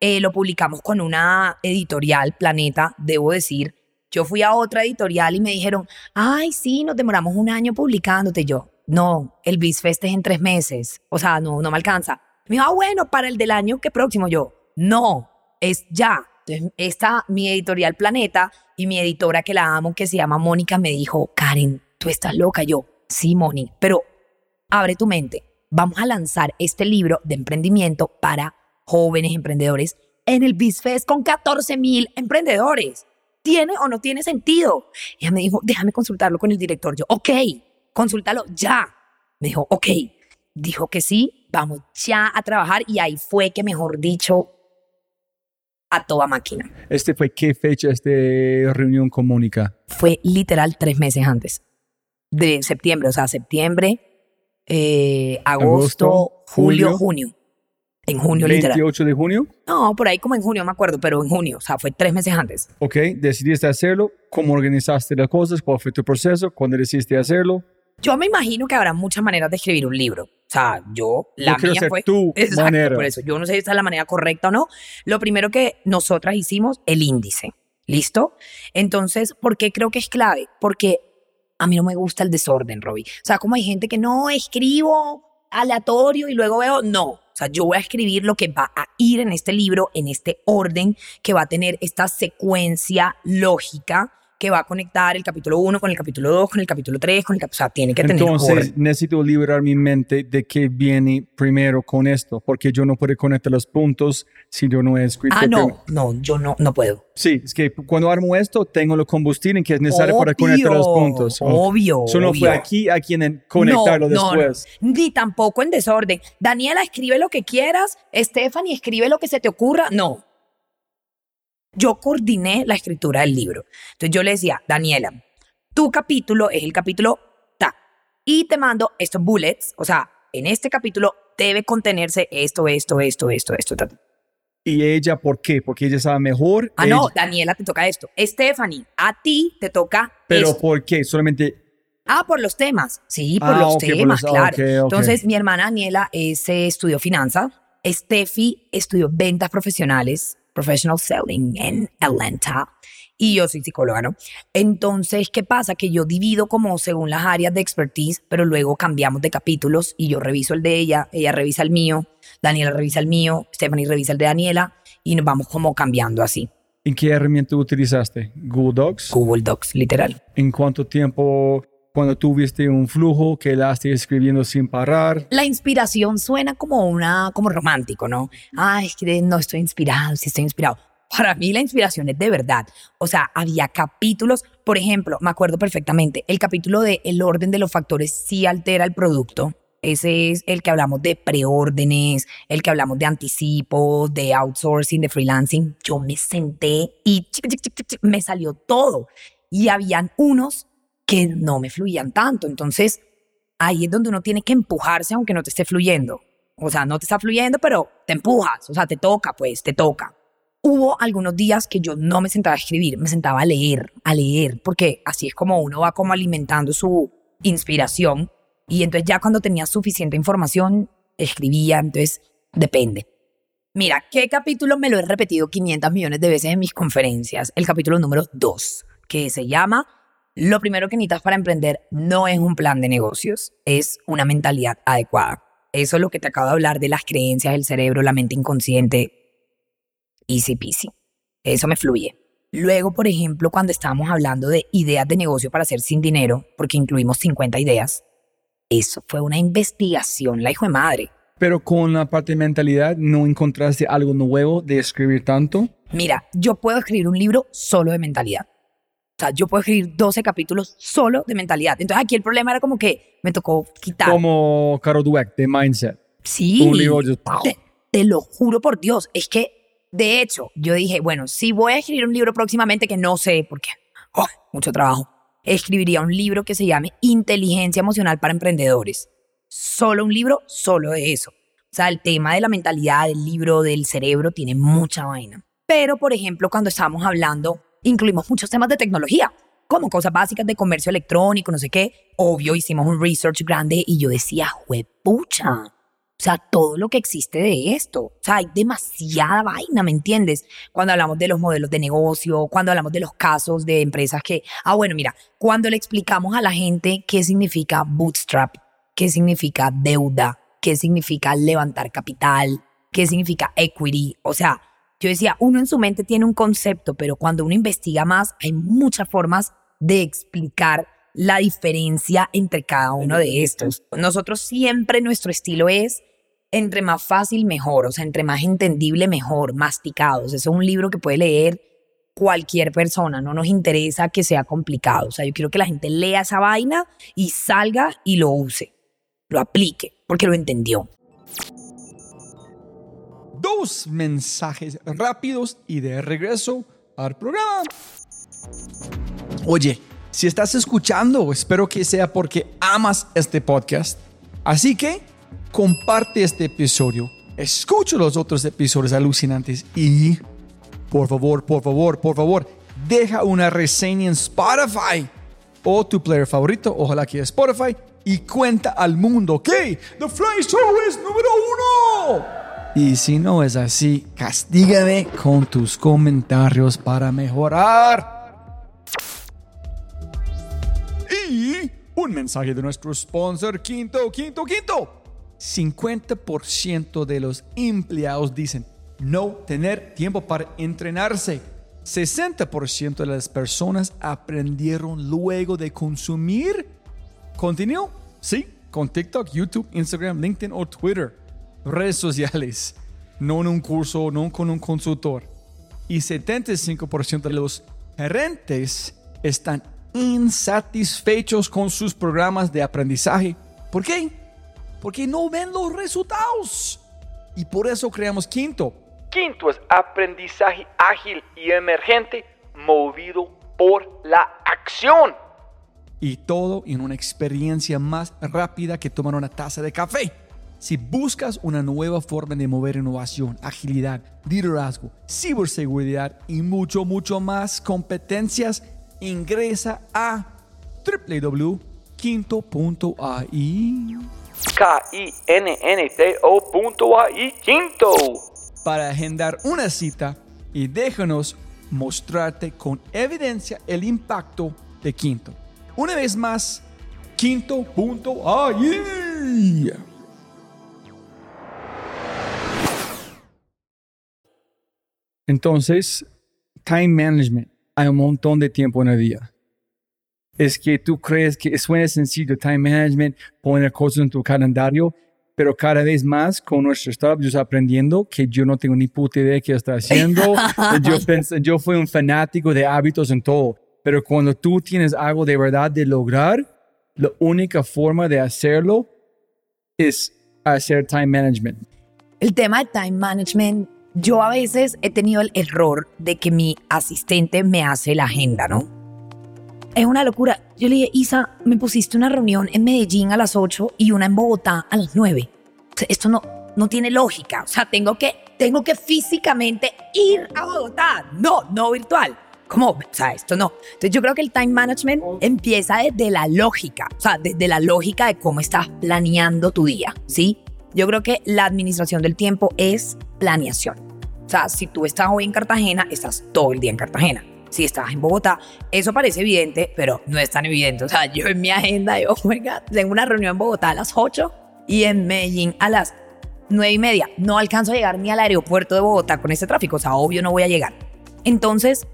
Eh, lo publicamos con una editorial, Planeta, debo decir. Yo fui a otra editorial y me dijeron, ay, sí, nos demoramos un año publicándote. Yo, no, el Beast Fest es en tres meses. O sea, no, no me alcanza. Me dijo, ah, bueno, para el del año que próximo. Yo, no, es ya. Entonces, esta, mi editorial Planeta y mi editora que la amo, que se llama Mónica, me dijo, Karen, tú estás loca. Yo, sí, Moni, pero abre tu mente. Vamos a lanzar este libro de emprendimiento para jóvenes emprendedores en el BizFest con 14 mil emprendedores. ¿Tiene o no tiene sentido? Ella me dijo, déjame consultarlo con el director. Yo, ok, consúltalo ya. Me dijo, ok. Dijo que sí, vamos ya a trabajar y ahí fue que, mejor dicho, a toda máquina. Este fue qué fecha de reunión con Mónica. Fue literal tres meses antes de septiembre, o sea, septiembre, eh, agosto, Agosto, julio, julio. junio. En junio, literal. 28 de junio. No, por ahí como en junio, me acuerdo, pero en junio, o sea, fue tres meses antes. Ok, decidiste hacerlo. ¿Cómo organizaste las cosas? ¿Cuál fue tu proceso? ¿Cuándo decidiste hacerlo? Yo me imagino que habrá muchas maneras de escribir un libro. O sea, yo, la Yo quiero mía fue... tu Exacto, manera. por eso. Yo no sé si esta es la manera correcta o no. Lo primero que nosotras hicimos, el índice. ¿Listo? Entonces, ¿por qué creo que es clave? Porque a mí no me gusta el desorden, Robbie. O sea, como hay gente que no escribo aleatorio y luego veo, no. O sea, yo voy a escribir lo que va a ir en este libro, en este orden, que va a tener esta secuencia lógica que va a conectar el capítulo 1 con el capítulo 2, con el capítulo 3, con el capítulo... O sea, tiene que tener Entonces, orden. necesito liberar mi mente de qué viene primero con esto, porque yo no puedo conectar los puntos si yo no he escrito. Ah, no, no, yo no, no puedo. Sí, es que cuando armo esto, tengo el combustible que es necesario para conectar los Obvio, puntos. Obvio, Solo obvio. fue aquí a quien conectarlo No, no, no. después. Ni tampoco en desorden. Daniela, escribe lo que quieras. Stephanie, escribe lo que se te ocurra. No. Yo coordiné la escritura del libro. Entonces yo le decía, Daniela, tu capítulo es el capítulo ta. Y te mando estos bullets. O sea, en este capítulo debe contenerse esto, esto, esto, esto, esto. ta, ta. ¿Y ella por qué? Porque ella sabe mejor. Ah, no, ella- Daniela, te toca esto. Stephanie, a ti te toca Pero esto. ¿por qué? Solamente Ah, por los temas. Sí, por Ah, los ok, por temas, los- claro. ok, ok. Entonces, mi hermana Daniela es, eh, estudió finanzas. Steffi estudió ventas profesionales, professional selling en Atlanta. Y yo soy psicóloga, ¿no? Entonces, ¿qué pasa? Que yo divido como según las áreas de expertise, pero luego cambiamos de capítulos y yo reviso el de ella, ella revisa el mío, Daniela revisa el mío, Stephanie revisa el de Daniela y nos vamos como cambiando así. ¿en qué herramienta utilizaste? Google Docs. Google Docs, literal. ¿En cuánto tiempo, cuando tuviste un flujo que la esté escribiendo sin parar? La inspiración suena como una, como romántico, ¿no? Ay, no estoy inspirado, sí estoy inspirado. Para mí la inspiración es de verdad. O sea, había capítulos, por ejemplo, me acuerdo perfectamente, el capítulo de el orden de los factores sí altera el producto. Ese es el que hablamos de preórdenes, el que hablamos de anticipos, de outsourcing, de freelancing. Yo me senté y me salió todo. Y habían unos que no me fluían tanto. Entonces, ahí es donde uno tiene que empujarse aunque no te esté fluyendo. O sea, no te está fluyendo, pero te empujas. O sea, te toca, pues, te toca. Hubo algunos días que yo no me sentaba a escribir, me sentaba a leer, a leer, porque así es como uno va como alimentando su inspiración. Y entonces ya cuando tenía suficiente información, escribía, entonces depende. Mira, ¿qué capítulo me lo he repetido 500 millones de veces en mis conferencias? El capítulo número 2, que se llama Lo primero que necesitas para emprender no es un plan de negocios, es una mentalidad adecuada. Eso es lo que te acabo de hablar de las creencias, el cerebro, la mente inconsciente. Easy peasy. Eso me fluye. Luego, por ejemplo, cuando estábamos hablando de ideas de negocio para hacer sin dinero, porque incluimos 50 ideas, eso fue una investigación, la hijo de madre. Pero con la parte de mentalidad, ¿no encontraste algo nuevo de escribir tanto? Mira, yo puedo escribir un libro solo de mentalidad. O sea, yo puedo escribir 12 capítulos solo de mentalidad. Entonces aquí el problema era como que me tocó quitar. Como Carol Dweck de Mindset. Sí. Un libro de- Te, te lo juro por Dios. Es que, de hecho, yo dije, bueno, si voy a escribir un libro próximamente que no sé por qué, oh, mucho trabajo, escribiría un libro que se llame Inteligencia Emocional para Emprendedores. Solo un libro, solo de eso. O sea, el tema de la mentalidad, del libro, del cerebro, tiene mucha vaina. Pero, por ejemplo, cuando estábamos hablando, incluimos muchos temas de tecnología, como cosas básicas de comercio electrónico, no sé qué. Obvio, hicimos un research grande y yo decía, juepucha. O sea, todo lo que existe de esto. O sea, hay demasiada vaina, ¿me entiendes? Cuando hablamos de los modelos de negocio, cuando hablamos de los casos de empresas que... Ah, bueno, mira, cuando le explicamos a la gente qué significa bootstrap, qué significa deuda, qué significa levantar capital, qué significa equity. O sea, yo decía, uno en su mente tiene un concepto, pero cuando uno investiga más, hay muchas formas de explicar la diferencia entre cada uno de estos. Nosotros siempre nuestro estilo es entre más fácil mejor, o sea, entre más entendible mejor, masticados. Eso es un libro que puede leer cualquier persona, no nos interesa que sea complicado. O sea, yo quiero que la gente lea esa vaina y salga y lo use, lo aplique, porque lo entendió. Dos mensajes rápidos y de regreso al programa. Oye, si estás escuchando, espero que sea porque amas este podcast. Así que comparte este episodio, escucha los otros episodios alucinantes y, por favor, por favor, por favor, deja una reseña en Spotify o tu player favorito, ojalá que Spotify, y cuenta al mundo que The Fly Show es número uno. Y si no es así, castígame con tus comentarios para mejorar. Y un mensaje de nuestro sponsor, Quinto, Quinto, Quinto. 50% de los empleados dicen no tener tiempo para entrenarse. 60% de las personas aprendieron luego de consumir contenido. Sí, con TikTok, YouTube, Instagram, LinkedIn o Twitter. Redes sociales. No en un curso, no con un consultor. Y 75% de los gerentes están insatisfechos con sus programas de aprendizaje. ¿Por qué? Porque no ven los resultados. Y por eso creamos Quinto. Quinto es aprendizaje ágil y emergente movido por la acción. Y todo en una experiencia más rápida que tomar una taza de café. Si buscas una nueva forma de mover innovación, agilidad, liderazgo, ciberseguridad y mucho, mucho más competencias, ingresa a www.quinto.ai. K-I-N-N-T-O.ai Quinto. para agendar una cita y déjanos mostrarte con evidencia el impacto de Quinto. Una vez más, quinto.ai. Entonces, time management. Hay un montón de tiempo en el día. Es que tú crees que suena sencillo, time management, poner cosas en tu calendario, pero cada vez más con nuestro startup yo estoy aprendiendo que yo no tengo ni puta idea de qué estoy haciendo. yo, pensé, yo fui un fanático de hábitos en todo, pero cuando tú tienes algo de verdad de lograr, la única forma de hacerlo es hacer time management. El tema de time management, yo a veces he tenido el error de que mi asistente me hace la agenda, ¿no? Es una locura. Yo le dije, Isa, me pusiste una reunión en Medellín a las 8 y una en Bogotá a las 9. O sea, esto no, no tiene lógica. O sea, tengo que, tengo que físicamente ir a Bogotá. No, no virtual. ¿Cómo? O sea, esto no. Entonces yo creo que el time management empieza desde la lógica, o sea, desde la lógica de cómo estás planeando tu día, ¿sí? Yo creo que la administración del tiempo es planeación. O sea, si tú estás hoy en Cartagena, estás todo el día en Cartagena. Si estás en Bogotá, eso parece evidente, pero no es tan evidente. O sea, yo en mi agenda, yo, oh my God, tengo una reunión en Bogotá a las 8 y en Medellín a las 9 y media. No alcanzo a llegar ni al aeropuerto de Bogotá con este tráfico. O sea, obvio no voy a llegar. Entonces,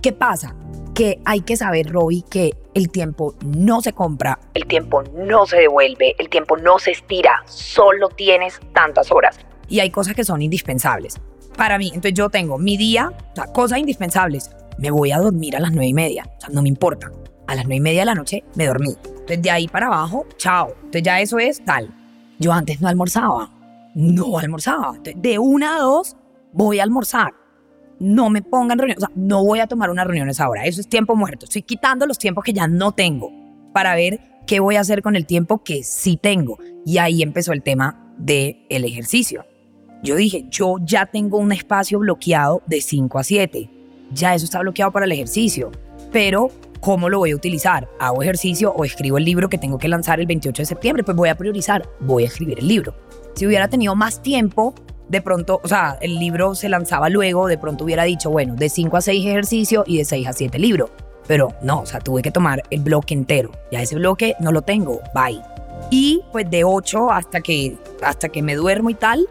¿qué pasa? que hay que saber, Roy, que el tiempo no se compra. El tiempo no se devuelve, el tiempo no se estira, solo tienes tantas horas. Y hay cosas que son indispensables. Para mí, entonces yo tengo mi día, o sea, cosas indispensables. Me voy a dormir a las nueve y media, o sea, no me importa. A las nueve y media de la noche me dormí. Entonces de ahí para abajo, chao. Entonces ya eso es tal. Yo antes no almorzaba, no almorzaba. Entonces, de una a dos voy a almorzar no me pongan reuniones, o sea, no voy a tomar unas reuniones ahora, eso es tiempo muerto. Estoy quitando los tiempos que ya no tengo para ver qué voy a hacer con el tiempo que sí tengo. Y ahí empezó el tema del el ejercicio. Yo dije, yo ya tengo un espacio bloqueado de 5 a 7. Ya eso está bloqueado para el ejercicio. Pero, ¿cómo lo voy a utilizar? ¿Hago ejercicio o escribo el libro que tengo que lanzar el 28 de septiembre? Pues voy a priorizar, voy a escribir el libro. Si hubiera tenido más tiempo, de pronto, o sea, el libro se lanzaba luego, de pronto hubiera dicho, bueno, de 5 a 6 ejercicio y de 6 a 7 libro. Pero no, o sea, tuve que tomar el bloque entero. Ya ese bloque no lo tengo, bye. Y pues de 8 hasta que, hasta que me duermo y tal,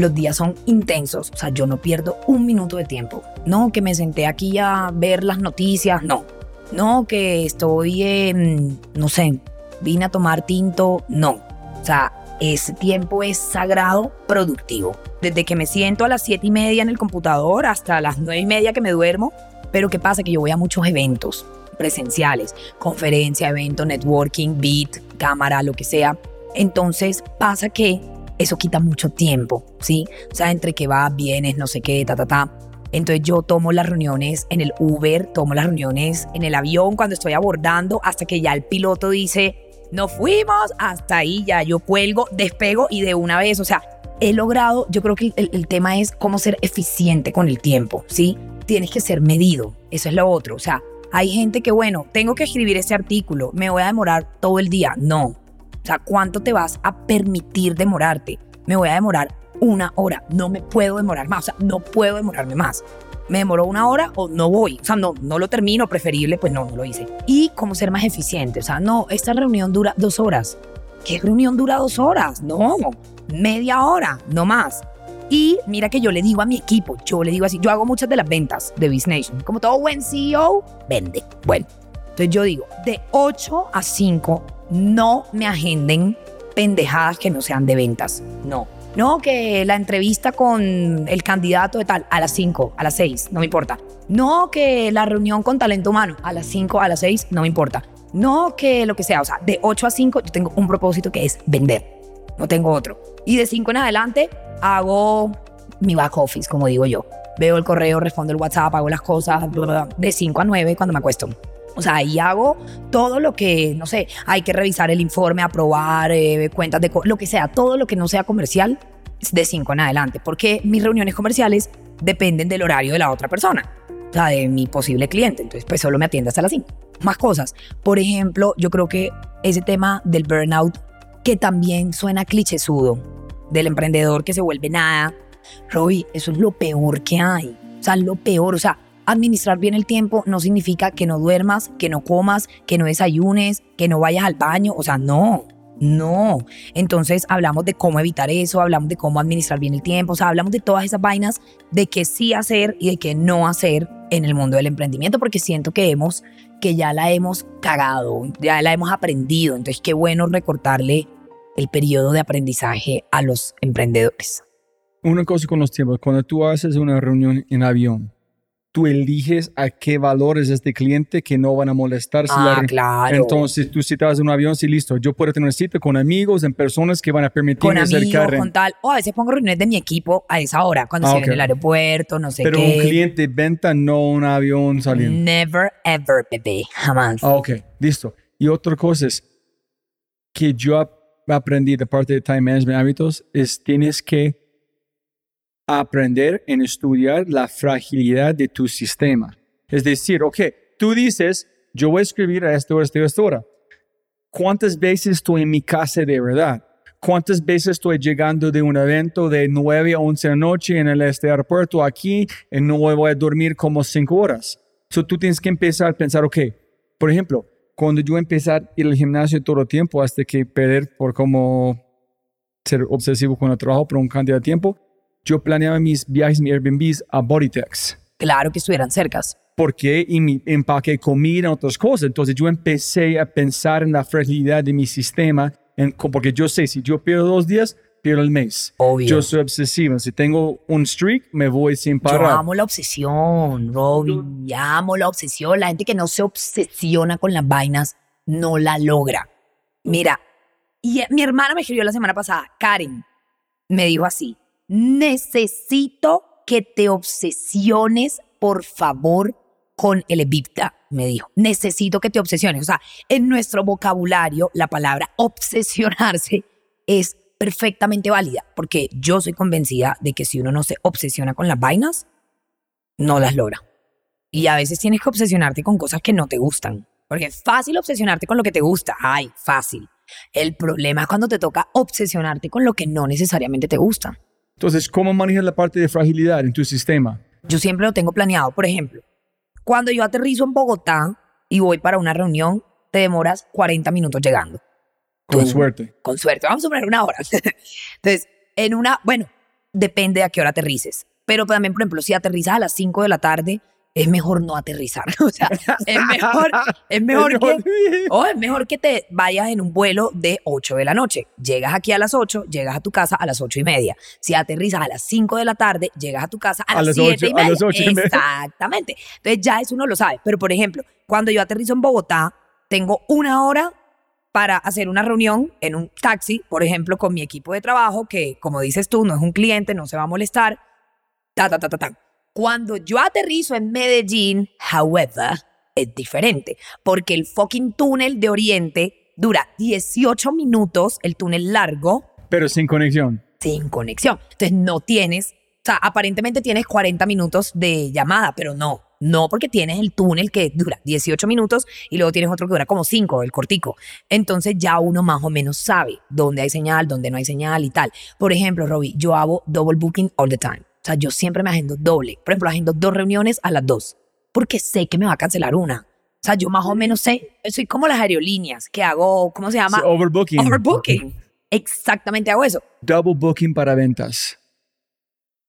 los días son intensos. O sea, yo no pierdo un minuto de tiempo. No, que me senté aquí a ver las noticias, no. No, que estoy, en, no sé, vine a tomar tinto, no. O sea, ese tiempo es sagrado productivo. Desde que me siento a las siete y media en el computador hasta las nueve y media que me duermo. Pero ¿qué pasa? Que yo voy a muchos eventos presenciales, conferencia, evento, networking, beat, cámara, lo que sea. Entonces pasa que eso quita mucho tiempo, ¿sí? O sea, entre que va, vienes, no sé qué, ta, ta, ta. Entonces yo tomo las reuniones en el Uber, tomo las reuniones en el avión cuando estoy abordando hasta que ya el piloto dice, nos fuimos, hasta ahí ya yo cuelgo, despego y de una vez, o sea, he logrado, yo creo que el, tema es cómo ser eficiente con el tiempo, ¿sí? Tienes que ser medido, eso es lo otro, o sea, hay gente que, bueno, tengo que escribir este artículo, me voy a demorar todo el día, no, o sea, ¿cuánto te vas a permitir demorarte? Me voy a demorar una hora, no me puedo demorar más, o sea, no puedo demorarme más me demoró una hora o no voy. O sea, no, no lo termino, preferible, pues no, no lo hice. Y cómo ser más eficiente. O sea, no, esta reunión dura dos horas. ¿Qué reunión dura dos horas? No, media hora, no más. Y mira que yo le digo a mi equipo, yo le digo así, yo hago muchas de las ventas de Business Nation. Como todo buen CEO, vende. Bueno, entonces yo digo, de 8 a 5, no me agenden pendejadas que no sean de ventas. No, no, que la entrevista con el candidato de tal, a las 5, a las 6, no me importa. No, que la reunión con talento humano, a las 5, a las 6, no me importa. No, que lo que sea, o sea, de 8 a 5 yo tengo un propósito que es vender. No tengo otro. Y de 5 en adelante hago mi back office, como digo yo. Veo el correo, respondo el WhatsApp, hago las cosas, de 5 a 9 cuando me acuesto. O sea, ahí hago todo lo que, no sé, hay que revisar el informe, aprobar, eh, cuentas de lo que sea, todo lo que no sea comercial de 5 en adelante, porque mis reuniones comerciales dependen del horario de la otra persona, o sea, de mi posible cliente. Entonces, pues solo me atiende hasta las 5. Más cosas. Por ejemplo, yo creo que ese tema del burnout, que también suena clichésudo, del emprendedor que se vuelve nada. Roy, eso es lo peor que hay. O sea, lo peor. O sea, Administrar bien el tiempo no significa que no duermas, que no comas, que no desayunes, que no vayas al baño. O sea, no, no. Entonces hablamos de cómo evitar eso, hablamos de cómo administrar bien el tiempo, o sea, hablamos de todas esas vainas de qué sí hacer y de qué no hacer en el mundo del emprendimiento, porque siento que hemos, que ya la hemos cagado, ya la hemos aprendido. Entonces, qué bueno recortarle el periodo de aprendizaje a los emprendedores. Una cosa con los tiempos, cuando tú haces una reunión en avión, tú eliges a qué valores este cliente que no van a molestarse. Ah, claro. Entonces, tú si te vas en un avión, sí, listo. Yo puedo tener cita con amigos, en personas que van a permitir Con amigos, con tal. O a veces pongo reuniones de mi equipo a esa hora, cuando ah, estoy en el aeropuerto, no sé qué. Pero un cliente venta, no un avión saliendo. Never, ever, bebé. Jamás. Ah, ok, listo. Y otra cosa es que yo aprendí de parte de Time Management Hábitos es tienes que aprender en estudiar la fragilidad de tu sistema. Es decir, ok, tú dices, yo voy a escribir a esta hora, esta hora, esta hora. ¿Cuántas veces estoy en mi casa de verdad? ¿Cuántas veces estoy llegando de un evento de 9 a 11 de la noche en el este aeropuerto aquí y no voy a dormir como 5 horas? So, tú tienes que empezar a pensar, ok, por ejemplo, cuando yo empecé a ir al gimnasio todo el tiempo hasta que perder por como ser obsesivo con el trabajo por un cantidad de tiempo, yo planeaba mis viajes, mis Airbnbs a Bodytex. Claro que estuvieran cercas. porque y mi empaque comida, otras cosas. Entonces yo empecé a pensar en la fragilidad de mi sistema, en, porque yo sé, si yo pierdo dos días, pierdo el mes. Obvio. Yo soy obsesivo. Si tengo un streak, me voy sin Yo parar. amo la obsesión, Robin. Amo la obsesión. La gente que no se obsesiona con las vainas no la logra. Mira, y eh, mi hermana me escribió la semana pasada, Karen, me dijo así, necesito que te obsesiones, por favor, con el Evipta, me dijo. Necesito que te obsesiones. O sea, en nuestro vocabulario, la palabra obsesionarse es perfectamente válida, porque yo soy convencida de que si uno no se obsesiona con las vainas, no las logra. Y a veces tienes que obsesionarte con cosas que no te gustan, porque es fácil obsesionarte con lo que te gusta. Ay, fácil. El problema es cuando te toca obsesionarte con lo que no necesariamente te gusta. Entonces, ¿cómo manejas la parte de fragilidad en tu sistema? Yo siempre lo tengo planeado. Por ejemplo, cuando yo aterrizo en Bogotá y voy para una reunión, te demoras 40 minutos llegando. Con Tú, suerte. Con suerte. Vamos a poner una hora. Entonces, en una, bueno, depende a qué hora aterrices. Pero también, por ejemplo, si aterrizas a las 5 de la tarde, es mejor no aterrizar. O sea, es mejor, es mejor que, o es mejor que te vayas en un vuelo de 8 de la noche. Llegas aquí a las 8, llegas a tu casa a las 8 y media. Si aterrizas a las 5 de la tarde, llegas a tu casa a, A las las 7 ocho- y a media. las ocho y media. Exactamente. Entonces ya eso uno lo sabe. Pero, por ejemplo, cuando yo aterrizo en Bogotá, tengo una hora para hacer una reunión en un taxi, por ejemplo, con mi equipo de trabajo, que como dices tú, no es un cliente, no se va a molestar. Ta, ta, ta, ta, ta. Cuando yo aterrizo en Medellín, however, es diferente, porque el fucking túnel de Oriente dura 18 minutos, el túnel largo, Pero sin conexión. sin conexión. Entonces no tienes, o sea, aparentemente tienes 40 minutos de llamada, pero no, no porque tienes el túnel que dura 18 minutos y luego tienes otro que dura como 5, el cortico. Entonces ya uno más o menos sabe dónde hay señal, dónde no hay señal y tal. Por ejemplo, Robbie, yo hago double booking all the time. O sea, yo siempre me agendo doble. Por ejemplo, agendo dos reuniones a las dos, porque sé que me va a cancelar una. O sea, yo más o menos sé, soy como las aerolíneas que hago, ¿cómo se llama? Sí, overbooking. Overbooking. Exactamente hago eso. Double booking para ventas.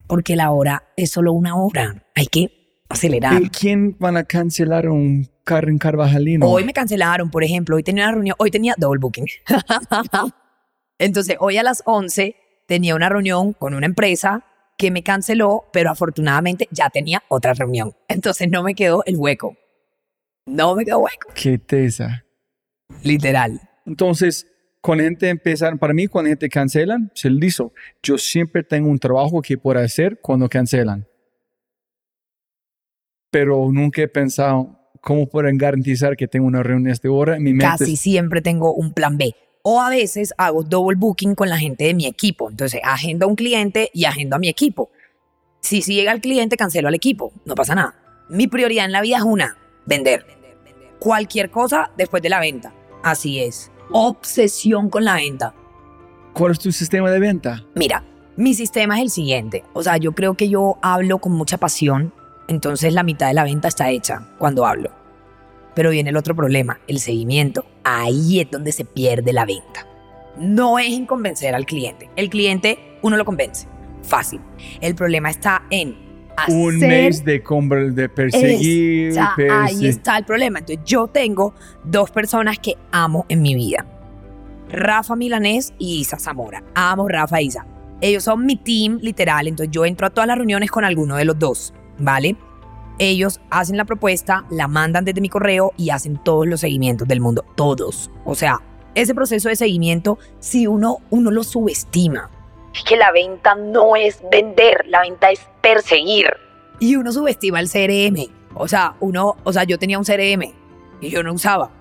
porque la hora es solo una hora. Hay que acelerar. ¿Y quién van a cancelar un Karen Carvajalino? Hoy me cancelaron, por ejemplo, hoy tenía una reunión, hoy tenía double booking. Entonces, hoy a las 11 tenía una reunión con una empresa que me canceló, pero afortunadamente ya tenía otra reunión. Entonces no me quedó el hueco. No me quedó hueco. Qué tesa. Literal. Entonces, cuando gente empiezan, para mí, cuando gente cancelan, se listo. Yo siempre tengo un trabajo que puedo hacer cuando cancelan. Pero nunca he pensado cómo pueden garantizar que tengo una reunión a esta hora. En mi mente Casi siempre tengo un plan B. O a veces hago double booking con la gente de mi equipo. Entonces, agendo a un cliente y agendo a mi equipo. Si, si llega el cliente, cancelo al equipo. No pasa nada. Mi prioridad en la vida es una, vender. Cualquier cosa después de la venta. Así es. Obsesión con la venta. ¿Cuál es tu sistema de venta? Mira, mi sistema es el siguiente. O sea, yo creo que yo hablo con mucha pasión, entonces la mitad de la venta está hecha cuando hablo. Pero viene el otro problema, el seguimiento. Ahí es donde se pierde la venta. No es en convencer al cliente. El cliente, uno lo convence. Fácil. El problema está en. Un mes de, de perseguir. Está- ahí está el problema. Entonces, yo tengo dos personas que amo en mi vida: Rafa Milanés y Isa Zamora. Amo Rafa e Isa. Ellos son mi team, literal. Entonces, yo entro a todas las reuniones con alguno de los dos, ¿vale? Ellos hacen la propuesta, la mandan desde mi correo y hacen todos los seguimientos del mundo. Todos. O sea, ese proceso de seguimiento, si uno, uno lo subestima, Es que la venta no es vender, la venta es perseguir. Y uno subestima el CRM. O sea, uno, o sea, yo tenía un CRM y yo no usaba.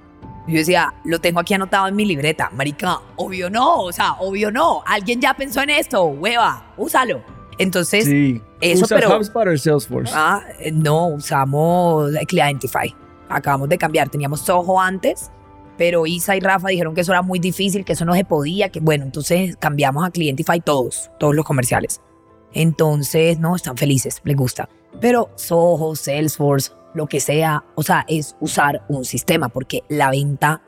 Yo decía, lo tengo aquí anotado en mi libreta. Marica, obvio no, o sea, obvio no. Alguien ya pensó en esto, hueva, úsalo. Entonces, Sí. Eso, ¿Usas pero- HubSpot o Salesforce? ah, eh, no, usamos Clientify. Acabamos de cambiar. Teníamos Soho antes, pero Isa y Rafa dijeron que eso era muy difícil, que eso no se podía, que bueno, entonces cambiamos a Clientify todos, todos los comerciales. Entonces, no, están felices, les gusta. Pero Soho, Salesforce, lo que sea, o sea, es usar un sistema, porque la venta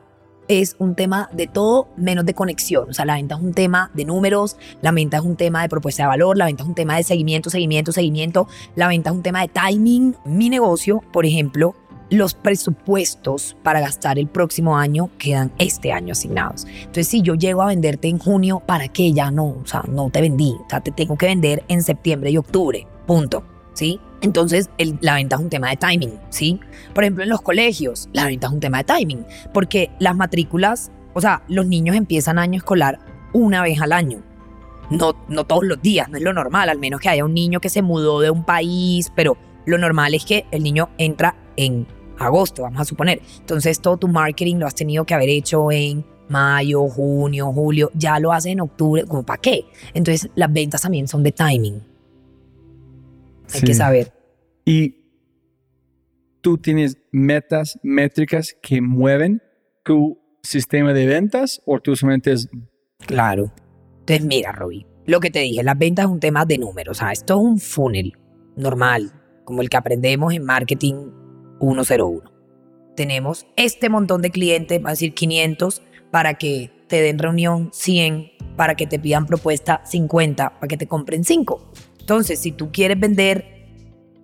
es un tema de todo menos de conexión. O sea, la venta es un tema de números, la venta es un tema de propuesta de valor, la venta es un tema de seguimiento, seguimiento, seguimiento, la venta es un tema de timing. Mi negocio, por ejemplo, los presupuestos para gastar el próximo año quedan este año asignados. Entonces, si yo llego a venderte en junio, ¿para qué? Ya no, o sea, no te vendí. O sea, te tengo que vender en septiembre y octubre. Punto. ¿Sí? Entonces, la venta es un tema de timing, ¿sí? Por ejemplo, en los colegios, la venta es un tema de timing, porque las matrículas, o sea, los niños empiezan año escolar una vez al año. No, no todos los días, no es lo normal, al menos que haya un niño que se mudó de un país, pero lo normal es que el niño entra en agosto, vamos a suponer. Entonces, todo tu marketing lo has tenido que haber hecho en mayo, junio, julio, ya lo haces en octubre, ¿como para qué? Entonces, las ventas también son de timing. Hay que saber. Y tú tienes metas, métricas que mueven tu sistema de ventas o tú solamente es... Claro. Entonces, mira, Robbie, lo que te dije, las ventas es un tema de números. O sea, esto es un funnel normal, como el que aprendemos en marketing 101. Tenemos este montón de clientes, va a decir 500, para que te den reunión 100, para que te pidan propuesta 50, para que te compren 5. Entonces, si tú quieres vender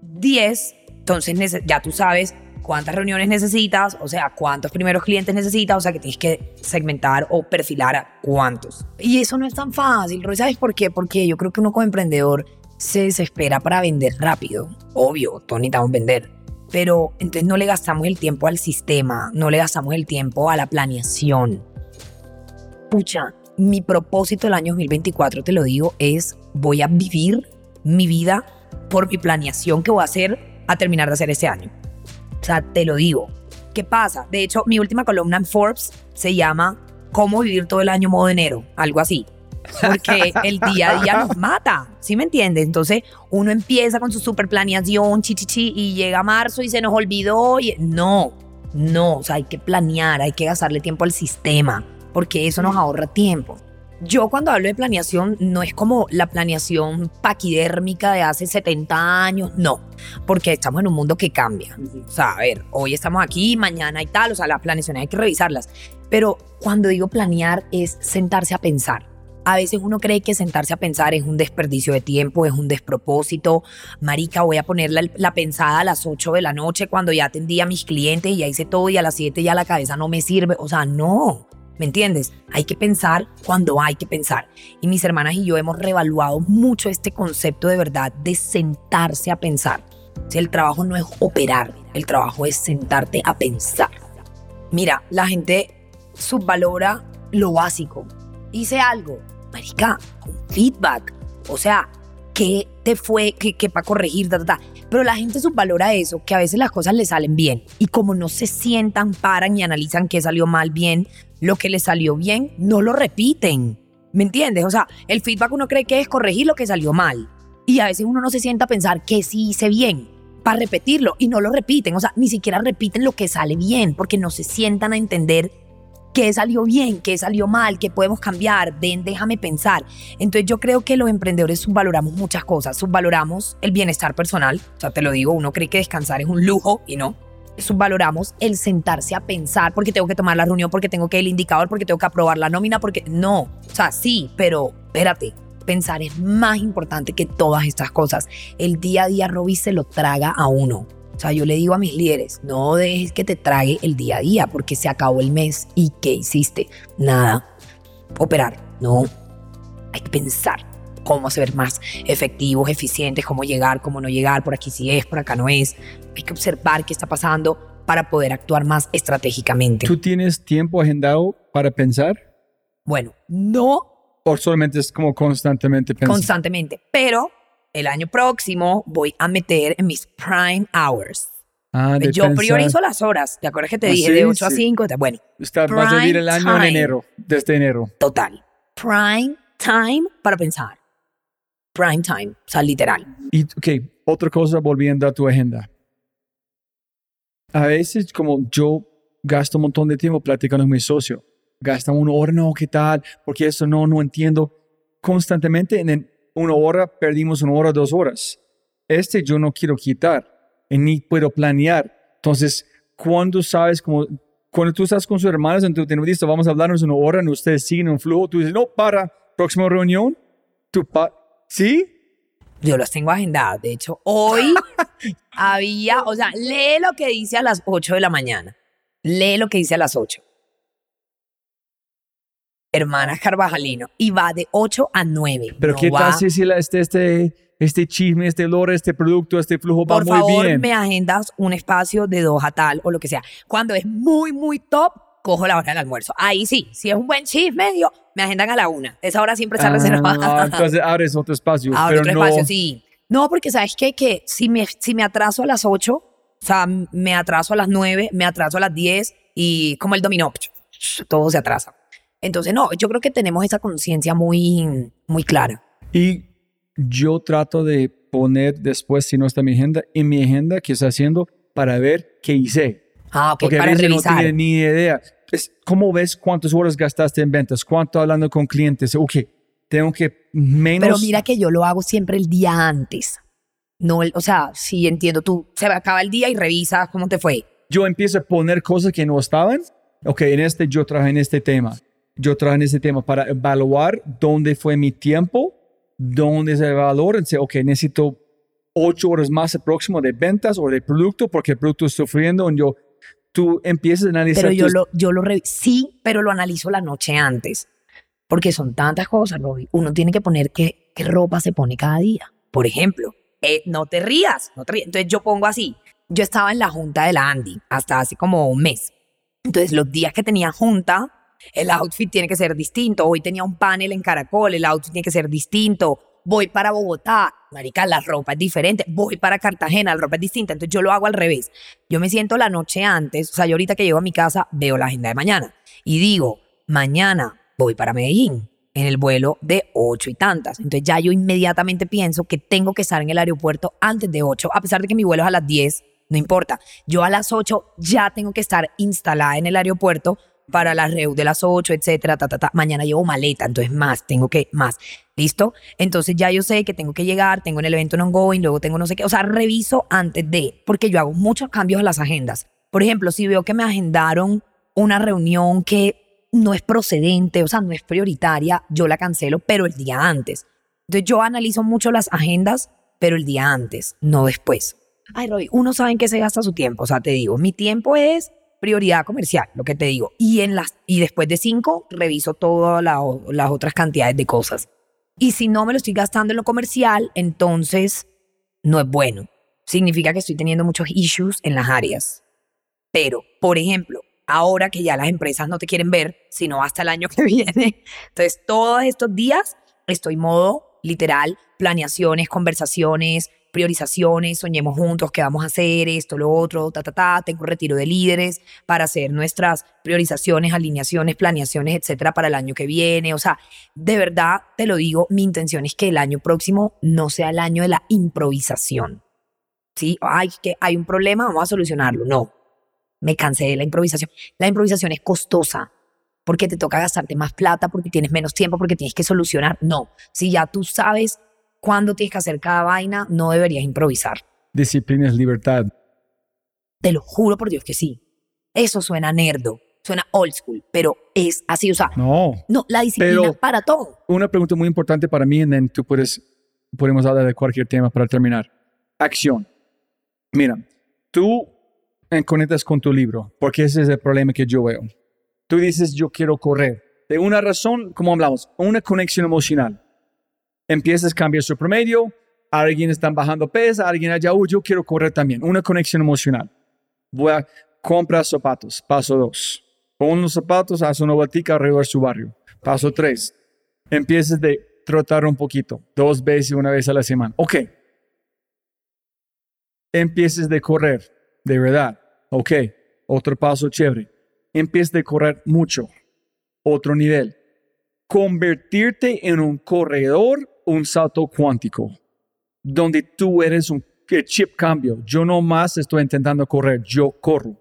10, entonces ya tú sabes cuántas reuniones necesitas, o sea, cuántos primeros clientes necesitas, o sea, que tienes que segmentar o perfilar a cuántos. Y eso no es tan fácil, ¿sabes por qué? Porque yo creo que uno como emprendedor se desespera para vender rápido. Obvio, todos necesitamos vender. Pero entonces no le gastamos el tiempo al sistema, no le gastamos el tiempo a la planeación. Pucha, mi propósito del año 2024, te lo digo, es voy a vivir mi vida por mi planeación que voy a hacer a terminar de hacer ese año. O sea, te lo digo. ¿Qué pasa? De hecho, mi última columna en Forbes se llama ¿Cómo vivir todo el año modo enero? Algo así. Porque el día a día nos mata, ¿sí me entiendes? Entonces uno empieza con su super planeación, chichichi, y llega marzo y se nos olvidó. Y... No, no, o sea, hay que planear, hay que gastarle tiempo al sistema, porque eso nos ahorra tiempo. Yo cuando hablo de planeación no es como la planeación paquidérmica de hace 70 años, no, porque estamos en un mundo que cambia. O sea, a ver, hoy estamos aquí, mañana y tal, o sea, las planeaciones hay que revisarlas. Pero cuando digo planear es sentarse a pensar. A veces uno cree que sentarse a pensar es un desperdicio de tiempo, es un despropósito. Marica, voy a poner la, pensada a las 8 de la noche cuando ya atendí a mis clientes y ya hice todo y a las 7 ya la cabeza no me sirve. O sea, no. ¿Me entiendes? Hay que pensar cuando hay que pensar. Y mis hermanas y yo hemos revaluado mucho este concepto de verdad de sentarse a pensar. Si el trabajo no es operar, el trabajo es sentarte a pensar. Mira, la gente subvalora lo básico. Hice algo, marica, un feedback. O sea, ¿qué te fue? ¿Qué, qué para corregir? Pero la gente subvalora eso, que a veces las cosas le salen bien. Y como no se sientan, paran y analizan qué salió mal, bien, lo que le salió bien, no lo repiten. ¿Me entiendes? O sea, el feedback uno cree que es corregir lo que salió mal. Y a veces uno no se sienta a pensar que sí hice bien para repetirlo y no lo repiten. O sea, ni siquiera repiten lo que sale bien porque no se sientan a entender qué salió bien, qué salió mal, qué podemos cambiar. Den, déjame pensar. Entonces yo creo que los emprendedores subvaloramos muchas cosas. Subvaloramos el bienestar personal. O sea, te lo digo, uno cree que descansar es un lujo y no subvaloramos el sentarse a pensar porque tengo que tomar la reunión, porque tengo que el indicador, porque tengo que aprobar la nómina, porque no. O sea, sí, pero espérate, pensar es más importante que todas estas cosas. El día a día, Robbie, se lo traga a uno. O sea, yo le digo a mis líderes, no dejes que te trague el día a día porque se acabó el mes y ¿qué hiciste? Nada. Operar, no. Hay que pensar cómo ser más efectivos, eficientes, cómo llegar, cómo no llegar, por aquí sí es, por acá no es. Hay que observar qué está pasando para poder actuar más estratégicamente. ¿Tú tienes tiempo agendado para pensar? Bueno, no. ¿O solamente es como constantemente pensar? Constantemente, pero el año próximo voy a meter en mis prime hours. Ah, de Yo priorizo las horas. ¿Te acuerdas que te ah, dije de 8 a 5? Bueno. Está, vas a vivir el año en enero, desde enero. Total. Prime time para pensar prime time, o sea, literal. Y, ok, otra cosa volviendo a tu agenda. A veces, como yo gasto un montón de tiempo platicando con mi socio, gasta una hora, no, ¿qué tal? Porque eso no, no entiendo. Constantemente en una hora perdimos una hora, dos horas. Este yo no quiero quitar, y ni puedo planear. Entonces, ¿cuándo sabes cómo cuando tú estás con sus hermanos en tu listo, vamos a hablarnos una hora, y ustedes siguen un flujo, tú dices, no, para, próxima reunión, tú pa ¿sí? Yo los tengo agendados. De hecho, hoy había, o sea, lee lo que dice a las 8 de la mañana. Lee lo que dice a las 8. Hermana Carvajalino. Y va de 8 a 9. Pero No ¿qué tal si este, este, este chisme, este lore, este producto, este flujo va Por muy favor, bien? me agendas un espacio de dos a tal o lo que sea. Cuando es muy, muy top, cojo la hora del almuerzo. Ahí sí, si es un buen chisme, digo, me agendan a la una. Esa hora siempre está Ah, reservada. entonces abres otro espacio. Pero otro no, espacio, sí. No, porque sabes qué? que si me, si me atraso a las 8, o sea, me atraso a las 9, me atraso a las 10 y como el dominó, todo se atrasa. Entonces, no, yo creo que tenemos esa conciencia muy, muy clara. Y yo trato de poner después, si no está mi agenda, en mi agenda que está haciendo para ver qué hice. Ah, ok, Porque a para veces revisar. no tiene ni idea. Es, ¿Cómo ves cuántas horas gastaste en ventas? ¿Cuánto hablando con clientes? Ok, tengo que menos... Pero mira que yo lo hago siempre el día antes. No, el- o sea, sí entiendo, tú se acaba el día y revisas cómo te fue. yo empiezo a poner cosas que no estaban. Ok, en este yo trabajé en este tema. Yo trabajé en este tema para evaluar dónde fue mi tiempo, dónde es el valor. Entonces, ok, necesito ocho horas más el próximo de ventas o de producto porque el producto está sufriendo. Y yo, tú empiezas a analizar. Pero yo tus- lo, yo lo sí, pero lo analizo la noche antes. Porque son tantas cosas, Robbie. Uno tiene que poner qué, qué ropa se pone cada día. Por ejemplo, eh, no te rías, no te rías. Entonces yo pongo así. Yo estaba en la junta de la Andy hasta hace como un mes. Entonces los días que tenía junta, el outfit tiene que ser distinto. Hoy tenía un panel en Caracol, el outfit tiene que ser distinto. Voy para Bogotá, marica, la ropa es diferente. Voy para Cartagena, la ropa es distinta. Entonces yo lo hago al revés. Yo me siento la noche antes, o sea, yo ahorita que llego a mi casa veo la agenda de mañana y digo, mañana voy para Medellín en el vuelo de ocho y tantas. Entonces ya yo inmediatamente pienso que tengo que estar en el aeropuerto antes de ocho, a pesar de que mi vuelo es a las 10, no importa. Yo a las 8 ya tengo que estar instalada en el aeropuerto para la REU de las 8, etcétera, ta, ta, ta. Mañana llevo maleta, entonces más, tengo que, más. ¿Listo? Entonces ya yo sé que tengo que llegar, tengo el evento en ongoing, luego tengo no sé qué. O sea, reviso antes de, porque yo hago muchos cambios a las agendas. Por ejemplo, si veo que me agendaron una reunión que no es procedente, o sea, no es prioritaria, yo la cancelo, pero el día antes. Entonces yo analizo mucho las agendas, pero el día antes, no después. Ay, Roy, uno sabe en qué se gasta su tiempo. O sea, te digo, mi tiempo es prioridad comercial, lo que te digo. Y, en las, y después de cinco, reviso todas la- las otras cantidades de cosas. Y si no me lo estoy gastando en lo comercial, entonces no es bueno. Significa que estoy teniendo muchos issues en las áreas. Pero, por ejemplo, ahora que ya las empresas no te quieren ver, sino hasta el año que viene, entonces todos estos días estoy modo literal, planeaciones, conversaciones, priorizaciones, soñemos juntos qué vamos a hacer, esto, lo otro, ta, ta, ta, tengo retiro de líderes para hacer nuestras priorizaciones, alineaciones, planeaciones, etcétera, para el año que viene. O sea, de verdad, te lo digo, mi intención es que el año próximo no sea el año de la improvisación. ¿Sí? Ay, que hay un problema, vamos a solucionarlo. No, me cansé de la improvisación. La improvisación es costosa porque te toca gastarte más plata, porque tienes menos tiempo, porque tienes que solucionar. No, si ya tú sabes cuándo tienes que hacer cada vaina, no deberías improvisar. Disciplina es libertad. Te lo juro por Dios que sí. Eso suena nerdo, suena old school, pero es así. O sea, No. no, la disciplina Pero- para todo. Una pregunta muy importante para mí, y tú puedes, podemos hablar de cualquier tema para terminar. Acción. Mira, tú conectas con tu libro, porque ese es el problema que yo veo. Tú dices, yo quiero correr. De una razón, como hablamos, una conexión emocional. Empiezas a cambiar su promedio, alguien está bajando peso, alguien allá, "Uh, yo quiero correr también. Una conexión emocional. Voy a comprar zapatos. Paso dos. Pon los zapatos, haz una vueltica alrededor de su barrio. Paso tres. Empiezas de trotar un poquito, dos veces, una vez a la semana. Ok. Empieces de correr, de verdad. Ok. Otro paso chévere. Empieces de correr mucho. Otro nivel. Convertirte en un corredor, un salto cuántico, donde tú eres un chip cambio. Yo no más estoy intentando correr, yo corro.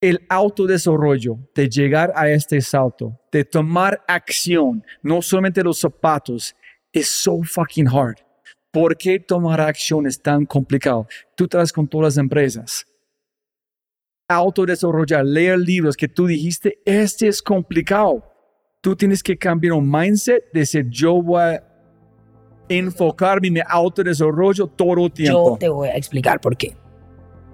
El autodesarrollo de llegar a este salto, de tomar acción, no solamente los zapatos, es so fucking hard. ¿Por qué tomar acción es tan complicado? Tú traes con todas las empresas. autodesarrollar, leer libros que tú dijiste, este es complicado. Tú tienes que cambiar un mindset de decir, yo voy a enfocarme en mi autodesarrollo todo el tiempo. Yo te voy a explicar por qué.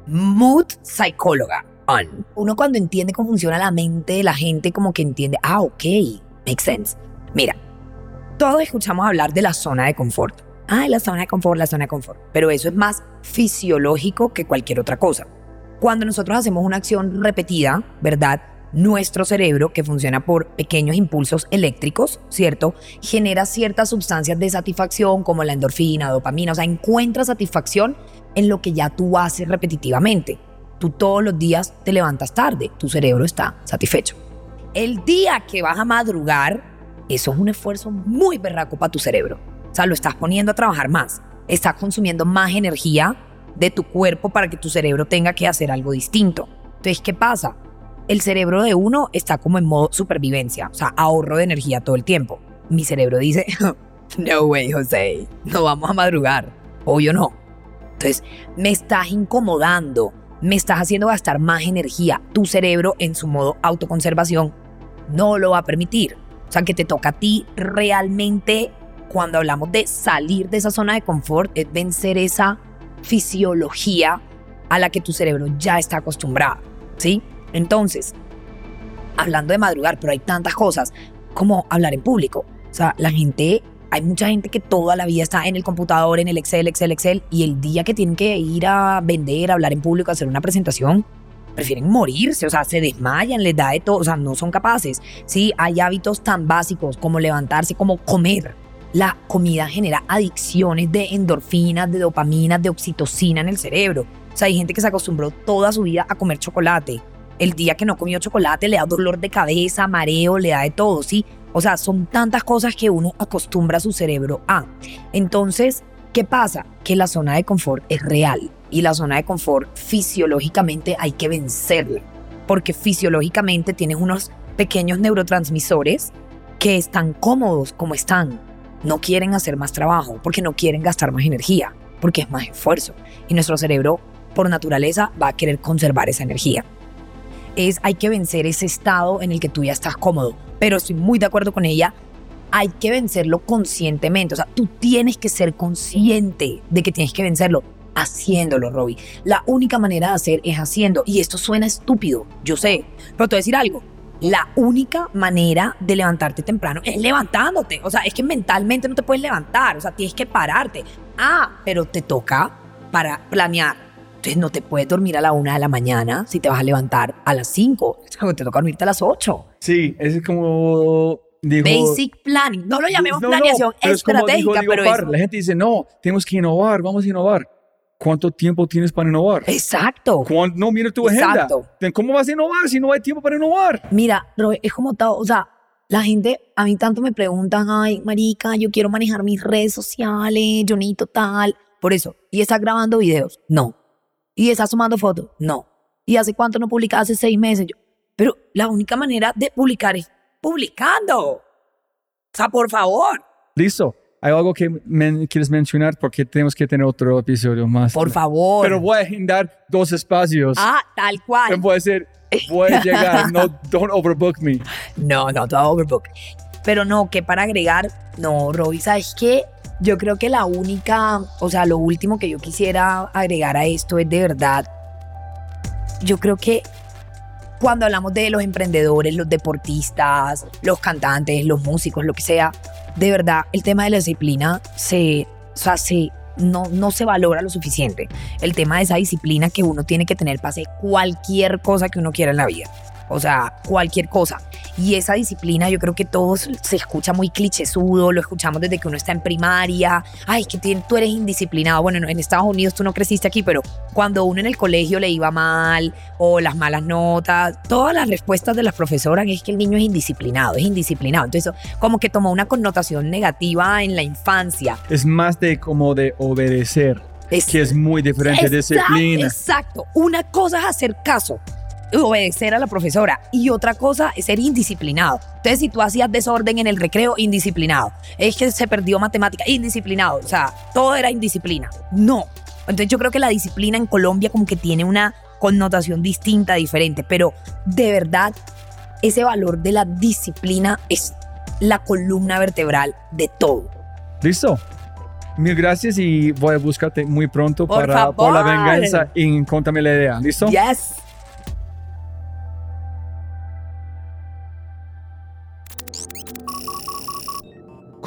Mood psicóloga. On. Uno cuando entiende cómo funciona la mente de la gente, como que entiende, ah, ok, makes sense. Mira, todos escuchamos hablar de la zona de confort. Ah, la zona de confort, la zona de confort. Pero eso es más fisiológico que cualquier otra cosa. Cuando nosotros hacemos una acción repetida, ¿verdad? Nuestro cerebro, que funciona por pequeños impulsos eléctricos, ¿cierto? Genera ciertas sustancias de satisfacción como la endorfina, dopamina, o sea, encuentra satisfacción en lo que ya tú haces repetitivamente. Tú todos los días te levantas tarde, tu cerebro está satisfecho. El día que vas a madrugar, eso es un esfuerzo muy berraco para tu cerebro. O sea, lo estás poniendo a trabajar más. Estás consumiendo más energía de tu cuerpo para que tu cerebro tenga que hacer algo distinto. Entonces, ¿qué pasa? El cerebro de uno está como en modo supervivencia, o sea, ahorro de energía todo el tiempo. Mi cerebro dice, no way, José, no vamos a madrugar. Obvio no. Entonces, me estás incomodando, me estás haciendo gastar más energía. Tu cerebro, en su modo autoconservación, no lo va a permitir. O sea, que te toca a ti realmente, cuando hablamos de salir de esa zona de confort, es vencer esa fisiología a la que tu cerebro ya está acostumbrado, ¿sí? Entonces, hablando de madrugar, pero hay tantas cosas como hablar en público. O sea, la gente, hay mucha gente que toda la vida está en el computador, en el Excel, Excel, Excel, y el día que tienen que ir a vender, a hablar en público, a hacer una presentación, prefieren morirse, o sea, se desmayan, les da de todo, o sea, no son capaces. Sí, hay hábitos tan básicos como levantarse, como comer. La comida genera adicciones de endorfinas, de dopaminas, de oxitocina en el cerebro. O sea, hay gente que se acostumbró toda su vida a comer chocolate. El día que no comió chocolate le da dolor de cabeza, mareo, le da de todo, ¿sí? O sea, son tantas cosas que uno acostumbra a su cerebro a. Entonces, ¿qué pasa? Que la zona de confort es real y la zona de confort fisiológicamente hay que vencerla, porque fisiológicamente tienes unos pequeños neurotransmisores que están cómodos como están. No quieren hacer más trabajo porque no quieren gastar más energía, porque es más esfuerzo. Y nuestro cerebro, por naturaleza, va a querer conservar esa energía. Es, hay que vencer ese estado en el que tú ya estás cómodo. Pero estoy muy de acuerdo con ella, hay que vencerlo conscientemente. O sea, tú tienes que ser consciente de que tienes que vencerlo haciéndolo, Robbie. La única manera de hacer es haciendo. Y esto suena estúpido, yo sé. Pero te voy a decir algo. La única manera de levantarte temprano es levantándote. O sea, es que mentalmente no te puedes levantar. O sea, tienes que pararte. Ah, pero te toca para planear. Entonces no te puedes dormir a la una de la mañana si te vas a levantar a las cinco. Te toca dormirte a las ocho. Sí, es como dijo... Basic planning. No lo llamemos No, no, planeación pero es como dijo estratégica, pero Parr, es... La gente dice, no, tenemos que innovar, vamos a innovar. ¿Cuánto tiempo tienes para innovar? Exacto. ¿Cuán- No, mira tu Exacto. agenda. ¿Cómo vas a innovar si no hay tiempo para innovar? Mira, es como todo, o sea, la gente, a mí tanto me preguntan, ay, marica, yo quiero manejar mis redes sociales, yo necesito tal. Por eso, ¿y estás grabando videos? No. ¿Y estás tomando fotos? No. ¿Y hace cuánto no publicas? Hace seis meses. Yo, pero la única manera de publicar es publicando. O sea, por favor, Listo. ¿Hay algo que men- quieres mencionar? Porque tenemos que tener otro episodio más. por favor. Pero voy a agendar dos espacios. ah, tal cual. Voy a decir, voy a llegar. No, don't overbook me. No, no, todo overbook. Pero no, que para agregar, no, Robbie, ¿sabes qué? Yo creo que la única, o sea, lo último que yo quisiera agregar a esto es de verdad, yo creo que cuando hablamos de los emprendedores, los deportistas, los cantantes, los músicos, lo que sea, de verdad, el tema de la disciplina se, o sea, se, no, no se valora lo suficiente. El tema de esa disciplina que uno tiene que tener para hacer cualquier cosa que uno quiera en la vida. O sea, cualquier cosa. Y esa disciplina, yo creo que todos se escucha muy clichésudo, lo escuchamos desde que uno está en primaria. Ay, que tú eres indisciplinado. Bueno, en Estados Unidos tú no creciste aquí, pero cuando uno en el colegio le iba mal o las malas notas, todas las respuestas de las profesoras es que el niño es indisciplinado, es indisciplinado. Entonces, como que tomó una connotación negativa en la infancia. Es más de como de obedecer, Es- que es muy diferente de Exacto, disciplina. Exacto. Una cosa es hacer caso, obedecer a la profesora, y otra cosa es ser indisciplinado. Entonces, si tú hacías desorden en el recreo, indisciplinado. Es que se perdió matemática, indisciplinado. O sea, todo era indisciplina. No. Entonces, yo creo que la disciplina en Colombia como que tiene una connotación distinta, diferente, pero de verdad ese valor de la disciplina es la columna vertebral de todo. Listo. Mil gracias y voy a buscarte muy pronto Por para por la venganza y contame la idea. ¿Listo? Yes.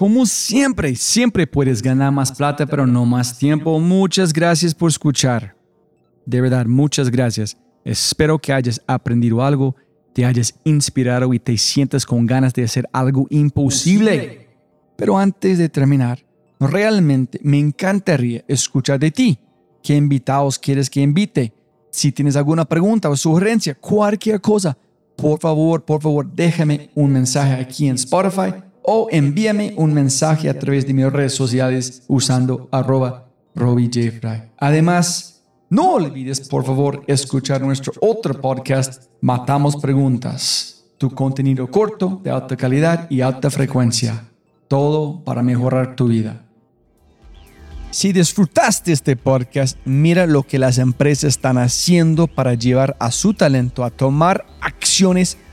Como siempre, siempre puedes ganar más plata, pero no más tiempo. Muchas gracias por escuchar. De verdad, muchas gracias. Espero que hayas aprendido algo, te hayas inspirado y te sientas con ganas de hacer algo imposible. Pero antes de terminar, realmente me encantaría escuchar de ti. ¿Qué invitados quieres que invite? Si tienes alguna pregunta o sugerencia, cualquier cosa, por favor, por favor, déjame un mensaje aquí en Spotify o envíame un mensaje a través de mis redes sociales usando arroba. Además, no olvides, por favor, escuchar nuestro otro podcast, Matamos Preguntas, tu contenido corto, de alta calidad y alta frecuencia. Todo para mejorar tu vida. Si disfrutaste este podcast, mira lo que las empresas están haciendo para llevar a su talento a tomar acciones